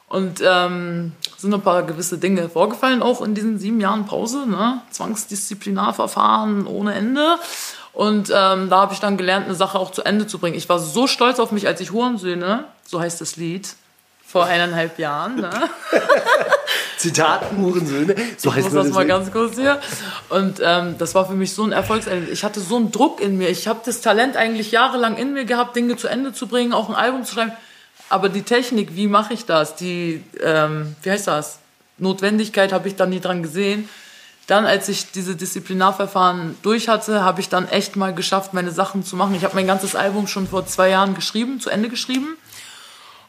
[SPEAKER 2] Und ähm, sind ein paar gewisse Dinge vorgefallen, auch in diesen sieben Jahren Pause, ne? Zwangsdisziplinarverfahren ohne Ende. Und ähm, da habe ich dann gelernt, eine Sache auch zu Ende zu bringen. Ich war so stolz auf mich, als ich Hurensöhne, so heißt das Lied, vor eineinhalb Jahren. Ne? (laughs)
[SPEAKER 4] Zitat Hurensöhne. So
[SPEAKER 2] Ich
[SPEAKER 4] heißt
[SPEAKER 2] muss
[SPEAKER 4] nur
[SPEAKER 2] das mal ganz kurz hier. Und ähm, das war für mich so ein Erfolgserlebnis. Ich hatte so einen Druck in mir. Ich habe das Talent eigentlich jahrelang in mir gehabt, Dinge zu Ende zu bringen, auch ein Album zu schreiben. Aber die Technik, wie mache ich das? Die, ähm, wie heißt das? Notwendigkeit habe ich dann nie dran gesehen. Dann, als ich diese Disziplinarverfahren durch hatte, habe ich dann echt mal geschafft, meine Sachen zu machen. Ich habe mein ganzes Album schon vor zwei Jahren geschrieben, zu Ende geschrieben.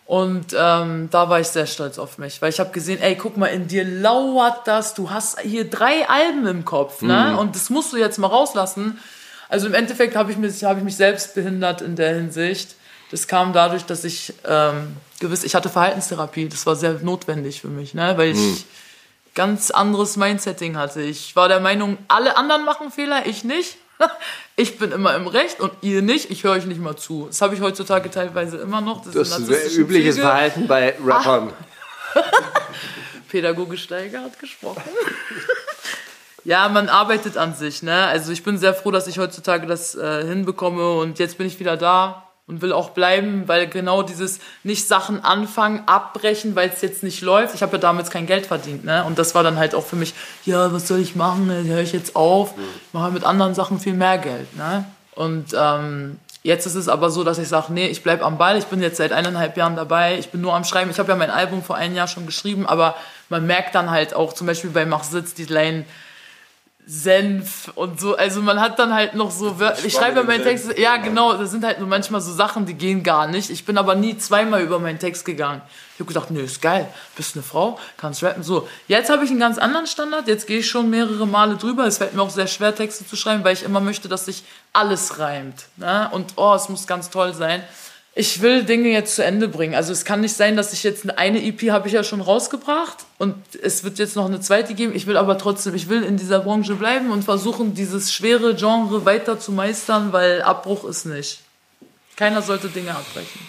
[SPEAKER 2] Und ähm, da war ich sehr stolz auf mich, weil ich habe gesehen, ey, guck mal, in dir lauert das, du hast hier drei Alben im Kopf, ne? Und das musst du jetzt mal rauslassen. Also im Endeffekt habe ich, mich- hab ich mich selbst behindert in der Hinsicht. Das kam dadurch, dass ich ähm, gewiss, ich hatte Verhaltenstherapie, das war sehr notwendig für mich, ne? Weil ich ganz anderes Mindsetting hatte. Ich war der Meinung, alle anderen machen Fehler, ich nicht. (laughs) Ich bin immer im Recht und ihr nicht. Ich höre euch nicht mal zu. Das habe ich heutzutage teilweise immer noch. Das,
[SPEAKER 4] Das ist übliches
[SPEAKER 2] Züge.
[SPEAKER 4] Verhalten bei Rappern. (laughs)
[SPEAKER 2] Pädagoge Steiger hat gesprochen. (laughs) ja, man arbeitet an sich. Ne? Also ich bin sehr froh, dass ich heutzutage das äh, hinbekomme und jetzt bin ich wieder da und will auch bleiben, weil genau dieses nicht Sachen anfangen, abbrechen, weil es jetzt nicht läuft. Ich habe ja damals kein Geld verdient, ne? Und das war dann halt auch für mich, ja, was soll ich machen? Höre ich jetzt auf? Ich mache mit anderen Sachen viel mehr Geld, ne? Und ähm, jetzt ist es aber so, dass ich sage, nee, ich bleib am Ball. Ich bin jetzt seit eineinhalb Jahren dabei. Ich bin nur am Schreiben. Ich habe ja mein Album vor einem Jahr schon geschrieben, aber man merkt dann halt auch zum Beispiel bei Mach Sitz die Line Senf und so. Also man hat dann halt noch so, Wör- ich schreibe ja meinen Text, ja genau, das sind halt nur manchmal so Sachen, die gehen gar nicht. Ich bin aber nie zweimal über meinen Text gegangen. Ich habe gedacht, nö, ist geil, bist eine Frau, kannst rappen. So, jetzt habe ich einen ganz anderen Standard, jetzt gehe ich schon mehrere Male drüber. Es fällt mir auch sehr schwer, Texte zu schreiben, weil ich immer möchte, dass sich alles reimt. Ne? Und oh, es muss ganz toll sein. Ich will Dinge jetzt zu Ende bringen. Also es kann nicht sein, dass ich jetzt eine EP habe ich ja schon rausgebracht und es wird jetzt noch eine zweite geben. Ich will aber trotzdem, ich will in dieser Branche bleiben und versuchen, dieses schwere Genre weiter zu meistern, weil Abbruch ist nicht. Keiner sollte Dinge abbrechen.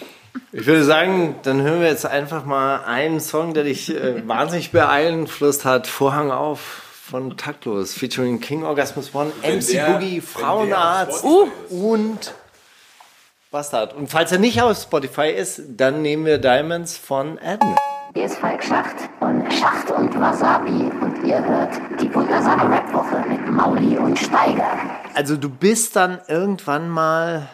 [SPEAKER 4] Ich würde sagen, dann hören wir jetzt einfach mal einen Song, der dich äh, (laughs) wahnsinnig beeinflusst hat. Vorhang auf von Taktlos, featuring King Orgasmus One, MC
[SPEAKER 3] der-
[SPEAKER 4] Boogie, Frauenarzt
[SPEAKER 3] auf
[SPEAKER 4] und Bastard. Und falls er nicht auf Spotify ist, dann nehmen wir Diamonds von Adam.
[SPEAKER 1] Hier ist Falk Schacht von Schacht und Wasabi und ihr hört die wundersame Rapwoche mit Mauli und Steiger.
[SPEAKER 4] Also du bist dann irgendwann mal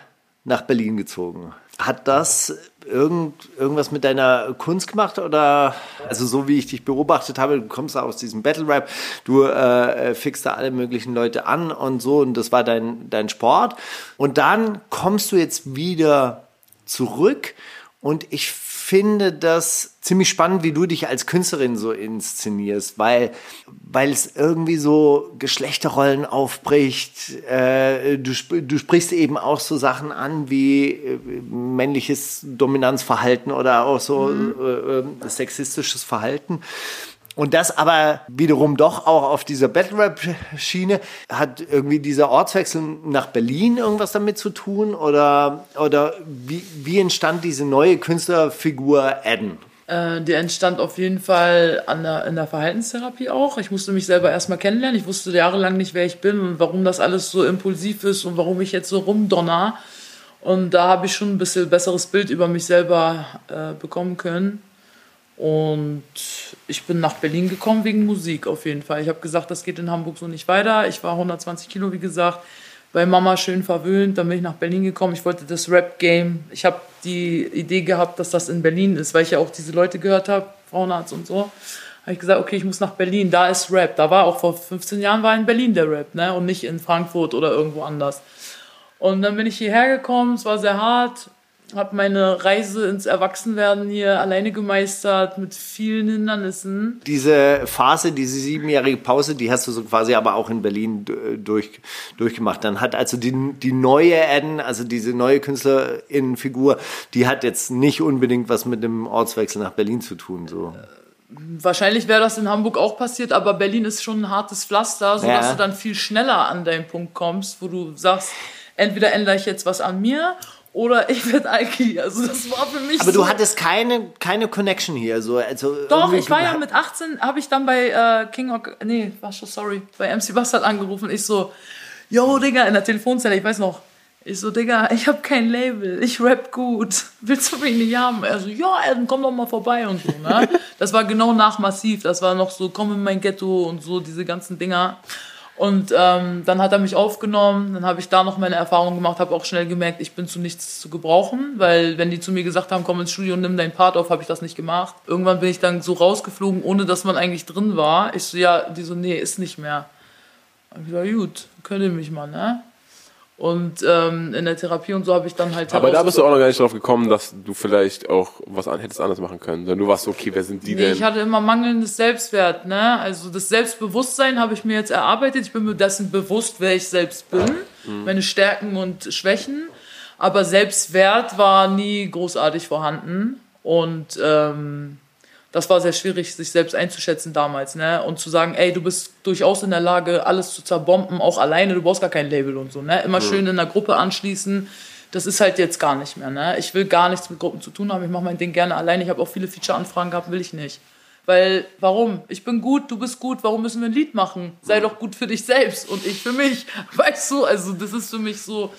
[SPEAKER 4] nach Berlin gezogen. Hat das irgend, irgendwas mit deiner Kunst gemacht oder? Also so wie ich dich beobachtet habe, du kommst aus diesem Battle Rap, du äh, fixst da alle möglichen Leute an und so und das war dein dein Sport. Und dann kommst du jetzt wieder zurück und ich finde das ziemlich spannend, wie du dich als Künstlerin so inszenierst, weil, weil es irgendwie so Geschlechterrollen aufbricht. Äh, du, du sprichst eben auch so Sachen an wie äh, männliches Dominanzverhalten oder auch so äh, äh, sexistisches Verhalten. Und das aber wiederum doch auch auf dieser Battle Rap Schiene hat irgendwie dieser Ortswechsel nach Berlin irgendwas damit zu tun oder oder wie, wie entstand diese neue Künstlerfigur Adam?
[SPEAKER 2] Äh, die entstand auf jeden Fall an der, in der Verhaltenstherapie auch. Ich musste mich selber erstmal kennenlernen. Ich wusste jahrelang nicht, wer ich bin und warum das alles so impulsiv ist und warum ich jetzt so rumdonner. Und da habe ich schon ein bisschen besseres Bild über mich selber äh, bekommen können. Und ich bin nach Berlin gekommen wegen Musik auf jeden Fall. Ich habe gesagt, das geht in Hamburg so nicht weiter. Ich war 120 Kilo, wie gesagt, bei Mama schön verwöhnt. Dann bin ich nach Berlin gekommen. Ich wollte das Rap-Game. Ich habe die Idee gehabt, dass das in Berlin ist, weil ich ja auch diese Leute gehört habe, Frauenarzt und so. Habe ich gesagt, okay, ich muss nach Berlin. Da ist Rap. Da war auch vor 15 Jahren war in Berlin der Rap, ne? Und nicht in Frankfurt oder irgendwo anders. Und dann bin ich hierher gekommen. Es war sehr hart habe meine Reise ins Erwachsenwerden hier alleine gemeistert mit vielen Hindernissen.
[SPEAKER 4] Diese Phase, diese siebenjährige Pause, die hast du so quasi aber auch in Berlin durch, durchgemacht. Dann hat also die, die neue Eden, also diese neue Künstlerinnenfigur, die hat jetzt nicht unbedingt was mit dem Ortswechsel nach Berlin zu tun. So.
[SPEAKER 2] Wahrscheinlich wäre das in Hamburg auch passiert, aber Berlin ist schon ein hartes Pflaster, sodass
[SPEAKER 4] Ja.
[SPEAKER 2] du dann viel schneller an deinen Punkt kommst, wo du sagst, entweder ändere ich jetzt was an mir oder ich werde Alki. Also das war für mich
[SPEAKER 4] Aber
[SPEAKER 2] so
[SPEAKER 4] du hattest keine, keine Connection hier. So, also
[SPEAKER 2] Doch,
[SPEAKER 4] irgendwie-
[SPEAKER 2] ich war ja mit 18, habe ich dann bei äh, King of, nee, war schon sorry, bei MC Bastard angerufen. Ich so, yo, Digga, in der Telefonzelle, ich weiß noch. Ich so, Digga, ich habe kein Label, ich rap gut. Willst du mich nicht haben? Er so, ja, dann komm doch mal vorbei und so, ne? Das war genau nach Massiv, das war noch so, komm in mein Ghetto und so, diese ganzen Dinger. Und ähm, dann hat er mich aufgenommen, dann habe ich da noch meine Erfahrungen gemacht, habe auch schnell gemerkt, ich bin zu nichts zu gebrauchen, weil wenn die zu mir gesagt haben, komm ins Studio und nimm deinen Part auf, habe ich das nicht gemacht. Irgendwann bin ich dann so rausgeflogen, ohne dass man eigentlich drin war. Ich so, ja, die so, nee, ist nicht mehr. Hab ich gesagt, gut, könnt ihr mich mal, ne? Und ähm, in der Therapie und so habe ich dann halt
[SPEAKER 3] Aber da bist du auch noch gar nicht drauf gekommen, dass du vielleicht auch was an, hättest anders machen können. Sondern du warst okay, wer sind die
[SPEAKER 2] Nee,
[SPEAKER 3] denn?
[SPEAKER 2] ich hatte immer mangelndes Selbstwert, ne? Also das Selbstbewusstsein habe ich mir jetzt erarbeitet. Ich bin mir dessen bewusst, wer ich selbst bin, meine Stärken und Schwächen. Aber Selbstwert war nie großartig vorhanden. Und ähm, das war sehr schwierig, sich selbst einzuschätzen damals, ne? Und zu sagen, ey, du bist durchaus in der Lage, alles zu zerbomben, auch alleine, du brauchst gar kein Label und so, ne? Immer schön in der Gruppe anschließen. Das ist halt jetzt gar nicht mehr, ne? Ich will gar nichts mit Gruppen zu tun haben. Ich mache mein Ding gerne alleine. Ich habe auch viele Feature-Anfragen gehabt, will ich nicht. Weil, warum? Ich bin gut, du bist gut, warum müssen wir ein Lied machen? Sei doch gut für dich selbst und ich für mich. (laughs) Weißt du, also das ist für mich so.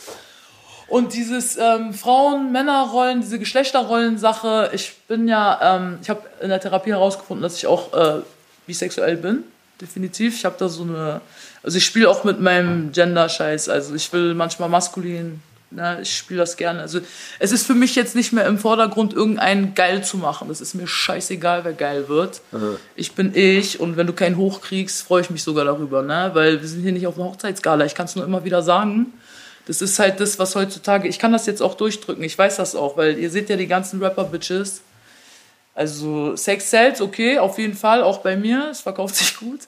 [SPEAKER 2] Und dieses ähm, Frauen-Männer-Rollen, diese Geschlechterrollen-Sache, ich bin ja, ähm, ich habe in der Therapie herausgefunden, dass ich auch äh, bisexuell bin, definitiv. Ich habe da so eine, also ich spiele auch mit meinem Gender-Scheiß, also ich will manchmal maskulin, ne, ich spiele das gerne. Also es ist für mich jetzt nicht mehr im Vordergrund, irgendeinen geil zu machen. Das ist mir scheißegal, wer geil wird. Ich bin ich und wenn du keinen hochkriegst, freue ich mich sogar darüber, ne, weil wir sind hier nicht auf einer Hochzeitsgala, ich kann es nur immer wieder sagen. Das ist halt das, was heutzutage. Ich kann das jetzt auch durchdrücken. Ich weiß das auch, weil ihr seht ja die ganzen Rapper-Bitches. Also Sex sells, okay, auf jeden Fall, auch bei mir. Es verkauft sich gut.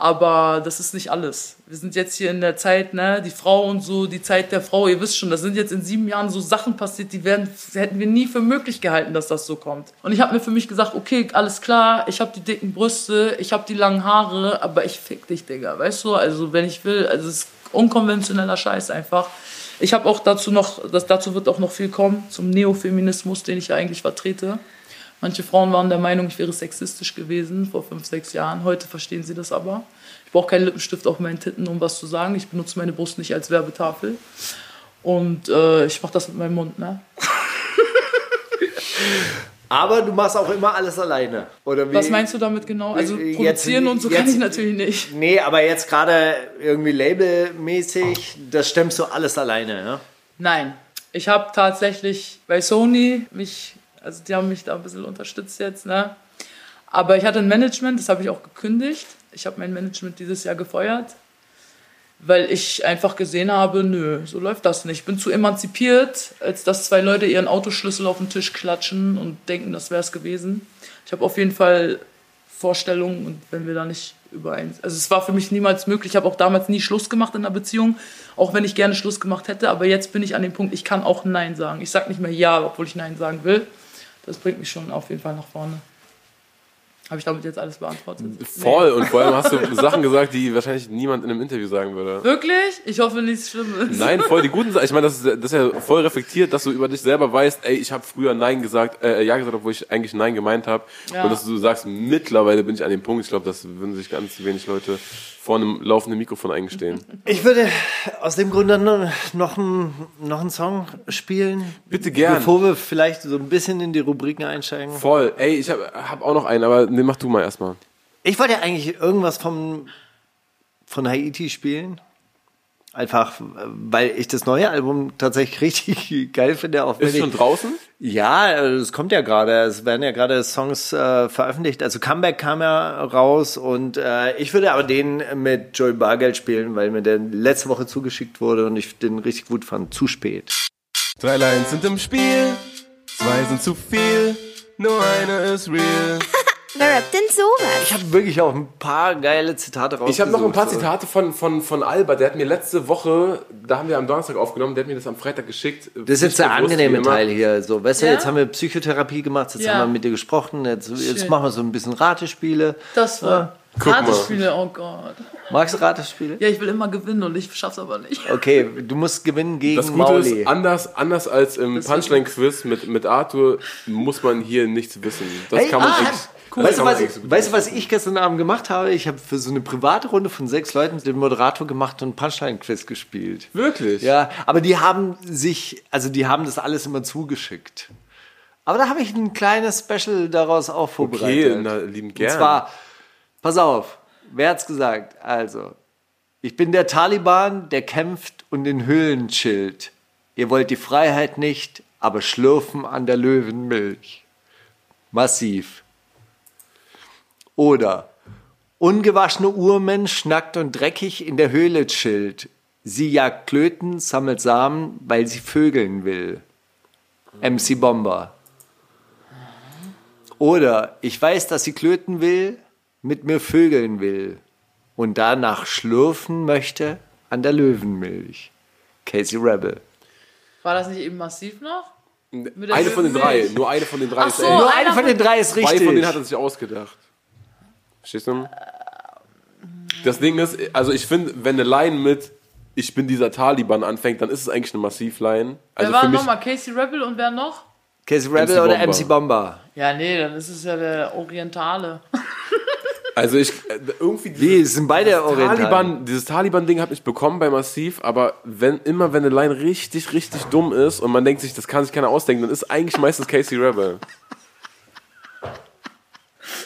[SPEAKER 2] Aber das ist nicht alles. Wir sind jetzt hier in der Zeit, ne, die Frau und so, die Zeit der Frau, ihr wisst schon, da sind jetzt in sieben Jahren so Sachen passiert, die werden, hätten wir nie für möglich gehalten, dass das so kommt. Und ich habe mir für mich gesagt, okay, alles klar, ich habe die dicken Brüste, ich habe die langen Haare, aber ich fick dich, Digga, weißt du? Also wenn ich will, also es ist unkonventioneller Scheiß einfach. Ich habe auch dazu noch, das, dazu wird auch noch viel kommen, zum Neofeminismus, den ich ja eigentlich vertrete. Manche Frauen waren der Meinung, ich wäre sexistisch gewesen vor fünf, sechs Jahren. Heute verstehen sie das aber. Ich brauche keinen Lippenstift auf meinen Titten, um was zu sagen. Ich benutze meine Brust nicht als Werbetafel. Und äh, ich mache das mit meinem Mund, ne? (laughs)
[SPEAKER 4] Aber du machst auch immer alles alleine. Oder wie?
[SPEAKER 2] Was meinst du damit genau? Also
[SPEAKER 4] Jetzt-
[SPEAKER 2] produzieren und so kann
[SPEAKER 4] jetzt-
[SPEAKER 2] ich natürlich nicht.
[SPEAKER 4] Nee, aber jetzt gerade irgendwie labelmäßig, das stemmst du alles alleine, ne?
[SPEAKER 2] Nein, ich habe tatsächlich bei Sony mich, also die haben mich da ein bisschen unterstützt jetzt, ne? Aber ich hatte ein Management, das habe ich auch gekündigt. Ich habe mein Management dieses Jahr gefeuert, weil ich einfach gesehen habe, nö, so läuft das nicht. Ich bin zu emanzipiert, als dass zwei Leute ihren Autoschlüssel auf den Tisch klatschen und denken, das wäre es gewesen. Ich habe auf jeden Fall Vorstellungen und wenn wir da nicht überein Also es war für mich niemals möglich. Ich habe auch damals nie Schluss gemacht in einer Beziehung, auch wenn ich gerne Schluss gemacht hätte. Aber jetzt bin ich an dem Punkt, ich kann auch Nein sagen. Ich sage nicht mehr Ja, obwohl ich Nein sagen will. Das bringt mich schon auf jeden Fall nach vorne. Habe ich damit jetzt alles beantwortet?
[SPEAKER 3] Voll. Und vor allem hast du (laughs) Sachen gesagt, die wahrscheinlich niemand in einem Interview sagen würde.
[SPEAKER 2] Wirklich? Ich hoffe, nichts Schlimmes.
[SPEAKER 3] Nein, voll die guten Sachen. Ich meine, das ist, das ist ja voll reflektiert, dass du über dich selber weißt, ey, ich habe früher Nein gesagt, äh, Ja gesagt, obwohl ich eigentlich Nein gemeint habe.
[SPEAKER 2] Ja.
[SPEAKER 3] Und dass du sagst, mittlerweile bin ich an dem Punkt. Ich glaube, das würden sich ganz wenig Leute vor einem laufenden Mikrofon eingestehen.
[SPEAKER 4] Ich würde aus dem Grunde nur noch einen, noch einen Song spielen.
[SPEAKER 3] Bitte gern.
[SPEAKER 4] Bevor wir vielleicht so ein bisschen in die Rubriken einsteigen.
[SPEAKER 3] Voll. Ey, ich habe hab auch noch einen, aber nee, mach du mal erstmal.
[SPEAKER 4] Ich wollte eigentlich irgendwas vom, von Haiti spielen. Einfach, weil ich das neue Album tatsächlich (laughs) richtig geil finde. Auch
[SPEAKER 3] Ist es
[SPEAKER 4] ich,
[SPEAKER 3] schon draußen?
[SPEAKER 4] Ja, es kommt ja gerade. Es werden ja gerade Songs äh, veröffentlicht. Also Comeback kam ja raus und äh, ich würde aber den mit Joey Bargeld spielen, weil mir der letzte Woche zugeschickt wurde und ich den richtig gut fand. Zu spät.
[SPEAKER 3] Drei Lines sind im Spiel, zwei sind zu viel, nur eine ist real.
[SPEAKER 5] Wer rappt denn sowas?
[SPEAKER 4] Ich habe wirklich auch ein paar geile Zitate rausgesucht.
[SPEAKER 3] Ich habe noch ein paar
[SPEAKER 4] so.
[SPEAKER 3] Zitate von, von, von Albert, der hat mir letzte Woche, da haben wir am Donnerstag aufgenommen, der hat mir das am Freitag geschickt.
[SPEAKER 4] Das ist jetzt der angenehme Teil hier. So, weißt du,
[SPEAKER 2] Ja?
[SPEAKER 4] jetzt haben wir Psychotherapie gemacht, jetzt
[SPEAKER 2] Ja.
[SPEAKER 4] haben wir mit dir gesprochen, jetzt, jetzt machen wir so ein bisschen Ratespiele.
[SPEAKER 2] Das war
[SPEAKER 3] Guck mal.
[SPEAKER 2] Ratespiele, oh Gott.
[SPEAKER 4] Magst du Ratespiele?
[SPEAKER 2] Ja, ich will immer gewinnen und ich schaff's aber nicht.
[SPEAKER 4] Okay, du musst gewinnen gegen
[SPEAKER 3] Das Gute
[SPEAKER 4] Mauli.
[SPEAKER 3] ist, anders, anders als im Punchline-Quiz mit, mit Arthur muss man hier nichts wissen. Das
[SPEAKER 4] Hey,
[SPEAKER 3] kann man
[SPEAKER 4] ah,
[SPEAKER 3] eigentlich.
[SPEAKER 2] Cool.
[SPEAKER 4] Weißt du, was, weißt du, was ich gestern Abend gemacht habe? Ich habe für so eine private Runde von sechs Leuten den Moderator gemacht und Punchline-Quiz gespielt.
[SPEAKER 3] Wirklich?
[SPEAKER 4] Ja, aber die haben sich, also die haben das alles immer zugeschickt. Aber da habe ich ein kleines Special daraus auch vorbereitet.
[SPEAKER 3] Okay, na, lieben gern.
[SPEAKER 4] Und zwar, pass auf, wer hat's gesagt? Also, ich bin der Taliban, der kämpft und in Höhlen chillt. Ihr wollt die Freiheit nicht, aber schlürfen an der Löwenmilch. Massiv. Oder ungewaschene Urmensch schnackt und dreckig in der Höhle chillt. Sie jagt Klöten, sammelt Samen, weil sie vögeln will. MC Bomber. Oder ich weiß, dass sie klöten will, mit mir vögeln will und danach schlürfen möchte an der Löwenmilch. Casey Rebel.
[SPEAKER 2] War das nicht eben massiv noch?
[SPEAKER 3] Eine von den drei. Nur eine von den drei
[SPEAKER 2] Ach
[SPEAKER 3] ist
[SPEAKER 2] so,
[SPEAKER 3] echt.
[SPEAKER 4] Nur eine von den drei ist
[SPEAKER 3] Zwei
[SPEAKER 4] richtig.
[SPEAKER 3] von denen hat er sich ausgedacht. Verstehst du? Das Ding ist, also ich finde, wenn eine Line mit Ich bin dieser Taliban anfängt, dann ist es eigentlich eine Massivline. Also
[SPEAKER 2] wer war nochmal? Casey Rebel und wer noch?
[SPEAKER 4] Casey Rebel
[SPEAKER 3] MC
[SPEAKER 4] oder
[SPEAKER 3] Bomber.
[SPEAKER 4] MC Bomber?
[SPEAKER 2] Ja, nee, dann ist es ja der Orientale. (laughs)
[SPEAKER 3] also ich, äh, irgendwie dieses
[SPEAKER 4] Wie, es sind beide Orientalen.
[SPEAKER 3] Taliban, dieses Taliban-Ding hat mich bekommen bei Massiv, aber wenn, immer wenn eine Line richtig, richtig dumm ist und man denkt sich, das kann sich keiner ausdenken, dann ist eigentlich meistens Casey Rebel. (laughs)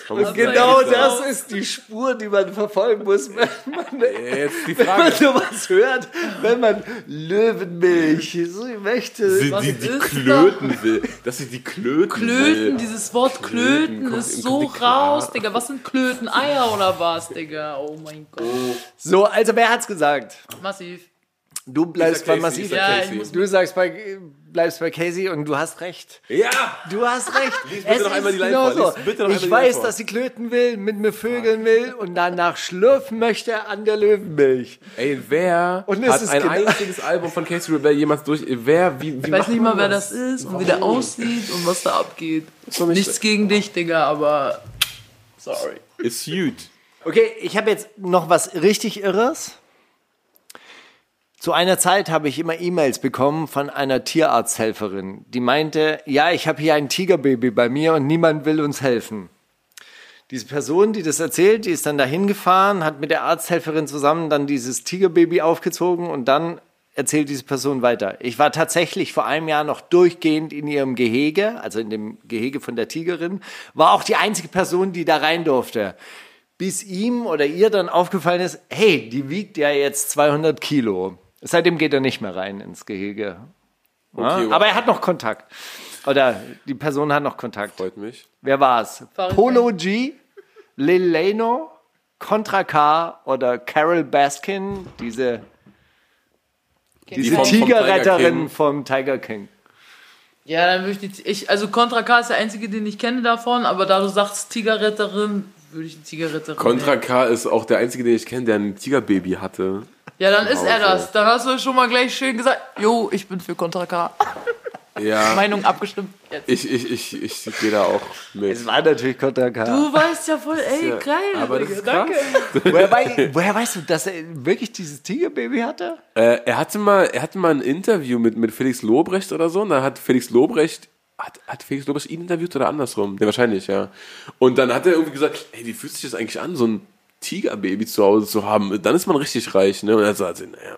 [SPEAKER 3] Muss
[SPEAKER 4] Genau das ist die Spur, die man verfolgen muss, wenn man,
[SPEAKER 3] Jetzt die
[SPEAKER 4] wenn man
[SPEAKER 3] Frage.
[SPEAKER 4] sowas hört, wenn man Löwenmilch so möchte.
[SPEAKER 3] Sie,
[SPEAKER 2] Was
[SPEAKER 3] die, die Klöten will. Dass sie die Klöten,
[SPEAKER 2] Klöten,
[SPEAKER 3] will.
[SPEAKER 2] dieses Wort Klöten
[SPEAKER 3] kommt-
[SPEAKER 2] ist so raus, Digga. Was sind Klöten? Eier oder was, Digga? Oh mein Gott.
[SPEAKER 4] So, also wer hat's gesagt?
[SPEAKER 2] Massiv.
[SPEAKER 4] Du bleibst bei Massiv.
[SPEAKER 2] Ja,
[SPEAKER 3] Casey.
[SPEAKER 2] ich muss
[SPEAKER 4] Du sagst bei, bleibst bei Casey und du hast recht.
[SPEAKER 3] Ja!
[SPEAKER 4] Du hast recht. (laughs)
[SPEAKER 3] Lies bitte noch einmal die Line vor. Lies bitte noch
[SPEAKER 4] Ich
[SPEAKER 3] die
[SPEAKER 4] weiß, dass sie klöten will, mit mir vögeln will und danach schlürfen möchte an der Löwenmilch.
[SPEAKER 3] Ey, wer
[SPEAKER 4] Und
[SPEAKER 3] hat
[SPEAKER 4] ist
[SPEAKER 3] ein
[SPEAKER 4] genau-
[SPEAKER 3] einziges Album von Casey Rebel jemals durch? Wer, wie, wie
[SPEAKER 2] Ich weiß nicht mal, wer das ist und wie der aussieht und was da abgeht. Nichts gegen dich, Digga, aber sorry.
[SPEAKER 3] Ist huge.
[SPEAKER 4] Okay, ich habe jetzt noch was richtig Irres. Zu einer Zeit habe ich immer E-Mails bekommen von einer Tierarzthelferin, die meinte, ja, ich habe hier ein Tigerbaby bei mir und niemand will uns helfen. Diese Person, die das erzählt, die ist dann dahin gefahren, hat mit der Arzthelferin zusammen dann dieses Tigerbaby aufgezogen und dann erzählt diese Person weiter. Ich war tatsächlich vor einem Jahr noch durchgehend in ihrem Gehege, also in dem Gehege von der Tigerin, war auch die einzige Person, die da rein durfte. Bis ihm oder ihr dann aufgefallen ist, hey, die wiegt ja jetzt 200 Kilo. Seitdem geht er nicht mehr rein ins Gehege. Ja,
[SPEAKER 3] Okay, wow.
[SPEAKER 4] aber er hat noch Kontakt. Oder die Person hat noch Kontakt.
[SPEAKER 3] Freut mich.
[SPEAKER 4] Wer war's?
[SPEAKER 2] Farid
[SPEAKER 4] Polo G, Lil Leno, Contra K oder Carol Baskin, diese, diese
[SPEAKER 3] Tiger
[SPEAKER 4] Tigerretterin vom Tiger King.
[SPEAKER 2] Ja, dann würde ich die. Ich, also Contra K ist der einzige, den ich kenne davon, aber da du sagst Tigerretterin, würde ich die Tigerretterin.
[SPEAKER 3] Contra. K ist auch der einzige, den ich kenne, der ein Tigerbaby hatte.
[SPEAKER 2] Ja, dann ist er das. Dann hast du schon mal gleich schön gesagt, jo, ich bin für Contra K.
[SPEAKER 3] Ja. (laughs)
[SPEAKER 2] Meinung abgestimmt. Jetzt.
[SPEAKER 3] Ich, ich, ich, ich, ich gehe da auch mit.
[SPEAKER 4] Es war natürlich Contra K.
[SPEAKER 2] Du weißt ja voll, ey,
[SPEAKER 3] Ja,
[SPEAKER 2] geil.
[SPEAKER 3] aber das ist krass.
[SPEAKER 2] danke. (laughs)
[SPEAKER 4] woher, wei- woher weißt du, dass er wirklich dieses Tigerbaby hatte?
[SPEAKER 3] Äh, er hatte mal, er hatte mal ein Interview mit, mit Felix Lobrecht oder so. Und da hat Felix Lobrecht, hat, hat Felix Lobrecht ihn interviewt oder andersrum? Ja, wahrscheinlich, ja. Und dann hat er irgendwie gesagt, ey, wie fühlt sich das eigentlich an, so ein Tigerbaby zu Hause zu haben? Dann ist man richtig reich, ne? Und er sagt, naja,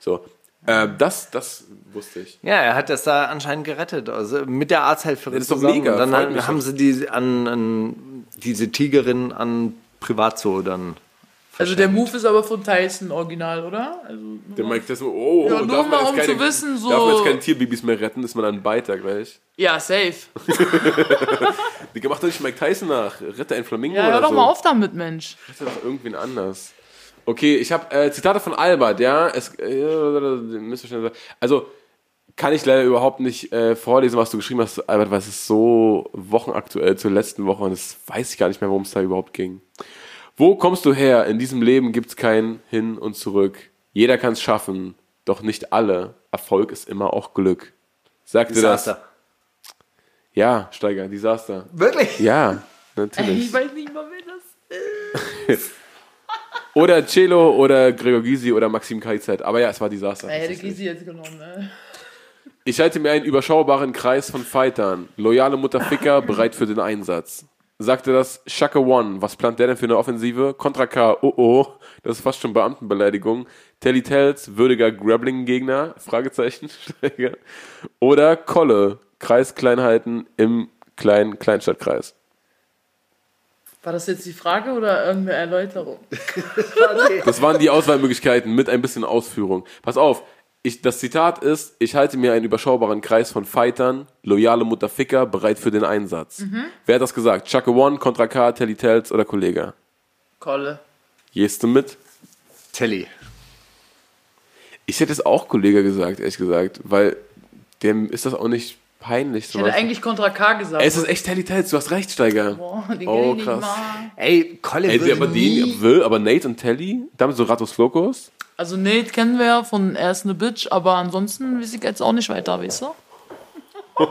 [SPEAKER 3] so. Äh, das, das wusste ich.
[SPEAKER 4] Ja, er hat das da anscheinend gerettet. Also mit der Arzthelferin
[SPEAKER 3] Das ist doch
[SPEAKER 4] zusammen.
[SPEAKER 3] mega,
[SPEAKER 4] Und dann haben, haben
[SPEAKER 3] doch.
[SPEAKER 4] sie die an, an diese Tigerin an Privatzoo dann.
[SPEAKER 2] Also der Move ist aber von Tyson original, oder? Also,
[SPEAKER 3] Der Mike Tyson, oh,
[SPEAKER 2] Ja,
[SPEAKER 3] oh,
[SPEAKER 2] nur
[SPEAKER 3] darf man
[SPEAKER 2] mal,
[SPEAKER 3] jetzt
[SPEAKER 2] um
[SPEAKER 3] keine,
[SPEAKER 2] zu wissen, so-
[SPEAKER 3] darf man jetzt keine Tierbabys mehr retten, ist man ein Biter gleich.
[SPEAKER 2] ja, safe. (laughs)
[SPEAKER 3] Digga, mach doch nicht Mike Tyson nach. Rette ein Flamingo
[SPEAKER 2] Ja,
[SPEAKER 3] oder
[SPEAKER 2] hör doch
[SPEAKER 3] so.
[SPEAKER 2] mal auf damit, Mensch.
[SPEAKER 3] Rette doch irgendwen anders. Okay, ich habe äh, Zitate von Albert, ja. Es, äh. Also, kann ich leider überhaupt nicht äh, vorlesen, was du geschrieben hast, Albert, weil es ist so wochenaktuell zur letzten Woche und das weiß ich gar nicht mehr, worum es da überhaupt ging. Wo kommst du her? In diesem Leben gibt's kein Hin und Zurück. Jeder kann's schaffen, doch nicht alle. Erfolg ist immer auch Glück. Sagte das?
[SPEAKER 4] Desaster.
[SPEAKER 3] Ja, Steiger, Desaster.
[SPEAKER 4] Wirklich?
[SPEAKER 3] Ja, natürlich.
[SPEAKER 2] Ich weiß nicht mal, wer das ist. (laughs) (laughs)
[SPEAKER 3] Oder Celo oder Gregor Gysi oder Maxim KIZ. Aber ja, es war Desaster.
[SPEAKER 2] Er hätte Gysi jetzt genommen, ne?
[SPEAKER 3] Ich halte mir einen überschaubaren Kreis von Fightern. Loyale Mutterficker, bereit für den Einsatz. Sagte das Shaka One. Was plant der denn für eine Offensive? Contra K. Oh oh. Das ist fast schon Beamtenbeleidigung. Telly Tells, würdiger Grappling-Gegner? Fragezeichen. (laughs) Oder Kolle. Kreiskleinheiten im kleinen Kleinstadtkreis.
[SPEAKER 2] War das jetzt die Frage oder irgendeine Erläuterung? (laughs)
[SPEAKER 3] Das waren die Auswahlmöglichkeiten mit ein bisschen Ausführung. Pass auf, ich, das Zitat ist, ich halte mir einen überschaubaren Kreis von Fightern, loyale Mutterficker, bereit für den Einsatz. Wer hat das gesagt? Chaka One, Contra K, Telly Tells oder Kollege?
[SPEAKER 2] Kolle.
[SPEAKER 3] Gehst du mit?
[SPEAKER 4] Telly.
[SPEAKER 3] Ich hätte es auch Kollege gesagt, ehrlich gesagt, weil dem ist das auch nicht peinlich.
[SPEAKER 2] Ich hätte eigentlich Contra K gesagt.
[SPEAKER 3] es ist echt Telly Tells, du hast recht, Steiger.
[SPEAKER 2] Boah, den
[SPEAKER 3] Oh,
[SPEAKER 2] kenn ich nicht
[SPEAKER 3] krass.
[SPEAKER 2] mal.
[SPEAKER 4] Ey, Kolle
[SPEAKER 3] Ey,
[SPEAKER 4] würde
[SPEAKER 3] aber
[SPEAKER 4] nie...
[SPEAKER 3] den will, aber Nate und Telly, damit so Ratos Flokos.
[SPEAKER 2] Also Nate kennen wir ja von Er ist eine Bitch, aber ansonsten weiß ich jetzt auch nicht weiter, weißt du? (laughs)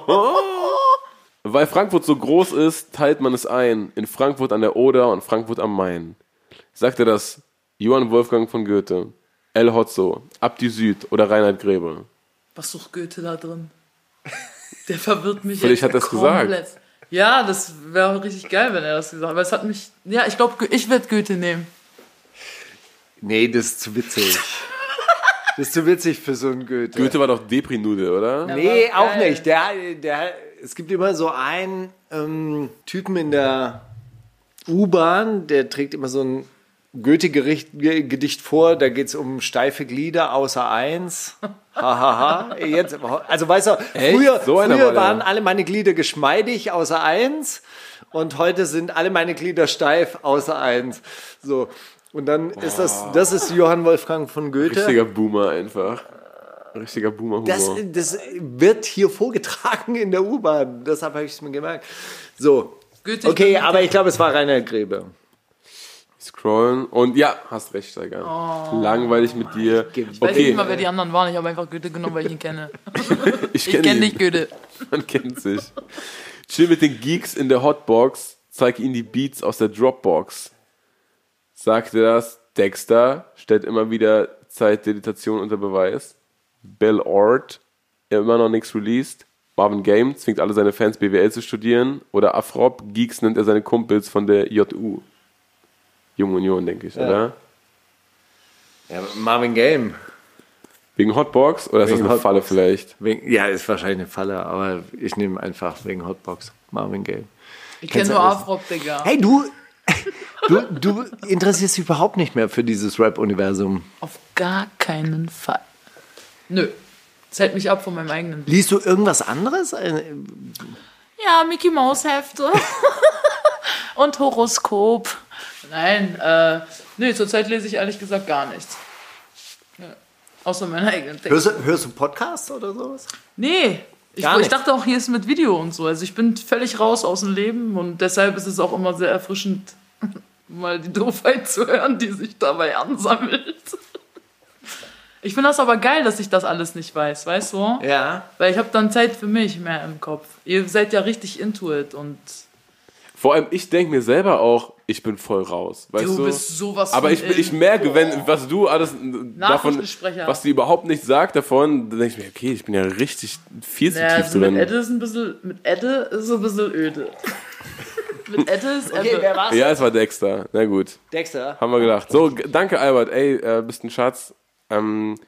[SPEAKER 3] Weil Frankfurt so groß ist, teilt man es ein. In Frankfurt an der Oder und Frankfurt am Main. Sagte das Johann Wolfgang von Goethe, El Hotzo, Abdi Süd oder Reinhard Grebe.
[SPEAKER 2] Was sucht Goethe da drin? Der verwirrt mich
[SPEAKER 3] Vielleicht hat er's
[SPEAKER 2] komplett.
[SPEAKER 3] gesagt.
[SPEAKER 2] Ja, das wäre richtig geil, wenn er das gesagt hat. Aber es hat mich. Ja, ich glaube, ich werde Goethe nehmen.
[SPEAKER 4] Nee, das ist zu witzig. Das ist zu witzig für so einen Goethe.
[SPEAKER 3] Goethe war doch Depri-Nudel, oder?
[SPEAKER 4] Nee,
[SPEAKER 2] war
[SPEAKER 4] auch
[SPEAKER 2] geil.
[SPEAKER 4] nicht. Der, der, es gibt immer so einen ähm, Typen in der U-Bahn, der trägt immer so ein Goethe-Gedicht vor. Da geht es um steife Glieder außer eins. Hahaha. Jetzt, also weißt du, früher,
[SPEAKER 3] So
[SPEAKER 4] früher waren alle meine Glieder geschmeidig außer eins und heute sind alle meine Glieder steif außer eins. So. Und dann ist das, das ist Johann Wolfgang von Goethe.
[SPEAKER 3] Richtiger Boomer einfach. Richtiger Boomer-Humor.
[SPEAKER 4] Das, das wird hier vorgetragen in der U-Bahn. Deshalb habe ich es mir gemerkt. So.
[SPEAKER 2] Goethe, ich
[SPEAKER 4] Okay,
[SPEAKER 2] bin-
[SPEAKER 4] aber ich glaube, es war Rainer Gräbe.
[SPEAKER 3] Scrollen. Und ja, hast recht, Steiger. Langweilig mit dir.
[SPEAKER 2] Ich weiß nicht
[SPEAKER 3] Okay,
[SPEAKER 2] mal, wer die anderen waren. Ich habe einfach Goethe genommen, weil ich ihn kenne. (laughs)
[SPEAKER 3] ich
[SPEAKER 2] Ich
[SPEAKER 3] kenne ihn.
[SPEAKER 2] dich, Goethe.
[SPEAKER 3] Man kennt sich. Chill mit den Geeks in der Hotbox, zeig ihnen die Beats aus der Dropbox. Sagte das, Dexter stellt immer wieder Zeitdilatation unter Beweis. Bill Ort, immer noch nichts released. Marvin Game zwingt alle seine Fans BWL zu studieren. Oder Afrop, Geeks nennt er seine Kumpels von der JU. Junge Union, denke ich, oder?
[SPEAKER 4] Ja, Marvin Game.
[SPEAKER 3] Wegen Hotbox? Oder ist
[SPEAKER 4] Wegen
[SPEAKER 3] das eine Falle
[SPEAKER 4] Hotbox.
[SPEAKER 3] vielleicht?
[SPEAKER 4] Wegen, ja, ist wahrscheinlich eine Falle, aber ich nehme einfach wegen Hotbox Marvin Game.
[SPEAKER 2] Ich kenne nur? Afrop, Digga.
[SPEAKER 4] Hey, du, du, du interessierst dich überhaupt nicht mehr für dieses Rap-Universum.
[SPEAKER 2] Auf gar keinen Fall. Nö. Das hält mich ab von meinem eigenen.
[SPEAKER 4] Liest du irgendwas anderes? Äh,
[SPEAKER 2] Ja, Mickey Maus Hefte. (laughs) Und Horoskop. Nein, äh, nee, zurzeit lese ich ehrlich gesagt gar nichts. Ja. Außer meine eigenen Texte.
[SPEAKER 4] Hörst, du- hörst du Podcasts oder sowas?
[SPEAKER 2] Nee. Ich, ich dachte auch, hier ist mit Video und so. Also ich bin völlig raus aus dem Leben und deshalb ist es auch immer sehr erfrischend, (laughs) mal die Doofheit zu hören, die sich dabei ansammelt. (laughs) Ich finde das aber geil, dass ich das alles nicht weiß, weißt du?
[SPEAKER 4] Ja.
[SPEAKER 2] Weil ich habe dann Zeit für mich mehr im Kopf. Ihr seid ja richtig into it und
[SPEAKER 3] Vor allem, ich denke mir selber auch, ich bin voll raus. Weißt
[SPEAKER 2] du
[SPEAKER 3] du,
[SPEAKER 2] bist sowas
[SPEAKER 3] Aber
[SPEAKER 2] von
[SPEAKER 3] ich, ich merke, wenn, was du alles davon, was die überhaupt nicht sagt davon, dann denke ich mir, okay, ich bin ja richtig viel zu
[SPEAKER 2] Ja,
[SPEAKER 3] tief
[SPEAKER 2] also
[SPEAKER 3] drin.
[SPEAKER 2] mit Edde ist ein bisschen, mit Edde ist so ein bisschen öde. (laughs) mit Edde ist
[SPEAKER 4] Okay,
[SPEAKER 2] Ebbe.
[SPEAKER 4] wer war's?
[SPEAKER 3] ja, es war Dexter. Na gut,
[SPEAKER 4] Dexter.
[SPEAKER 3] haben wir gedacht. So, danke Albert. Ey, äh, bist ein Schatz. Ähm,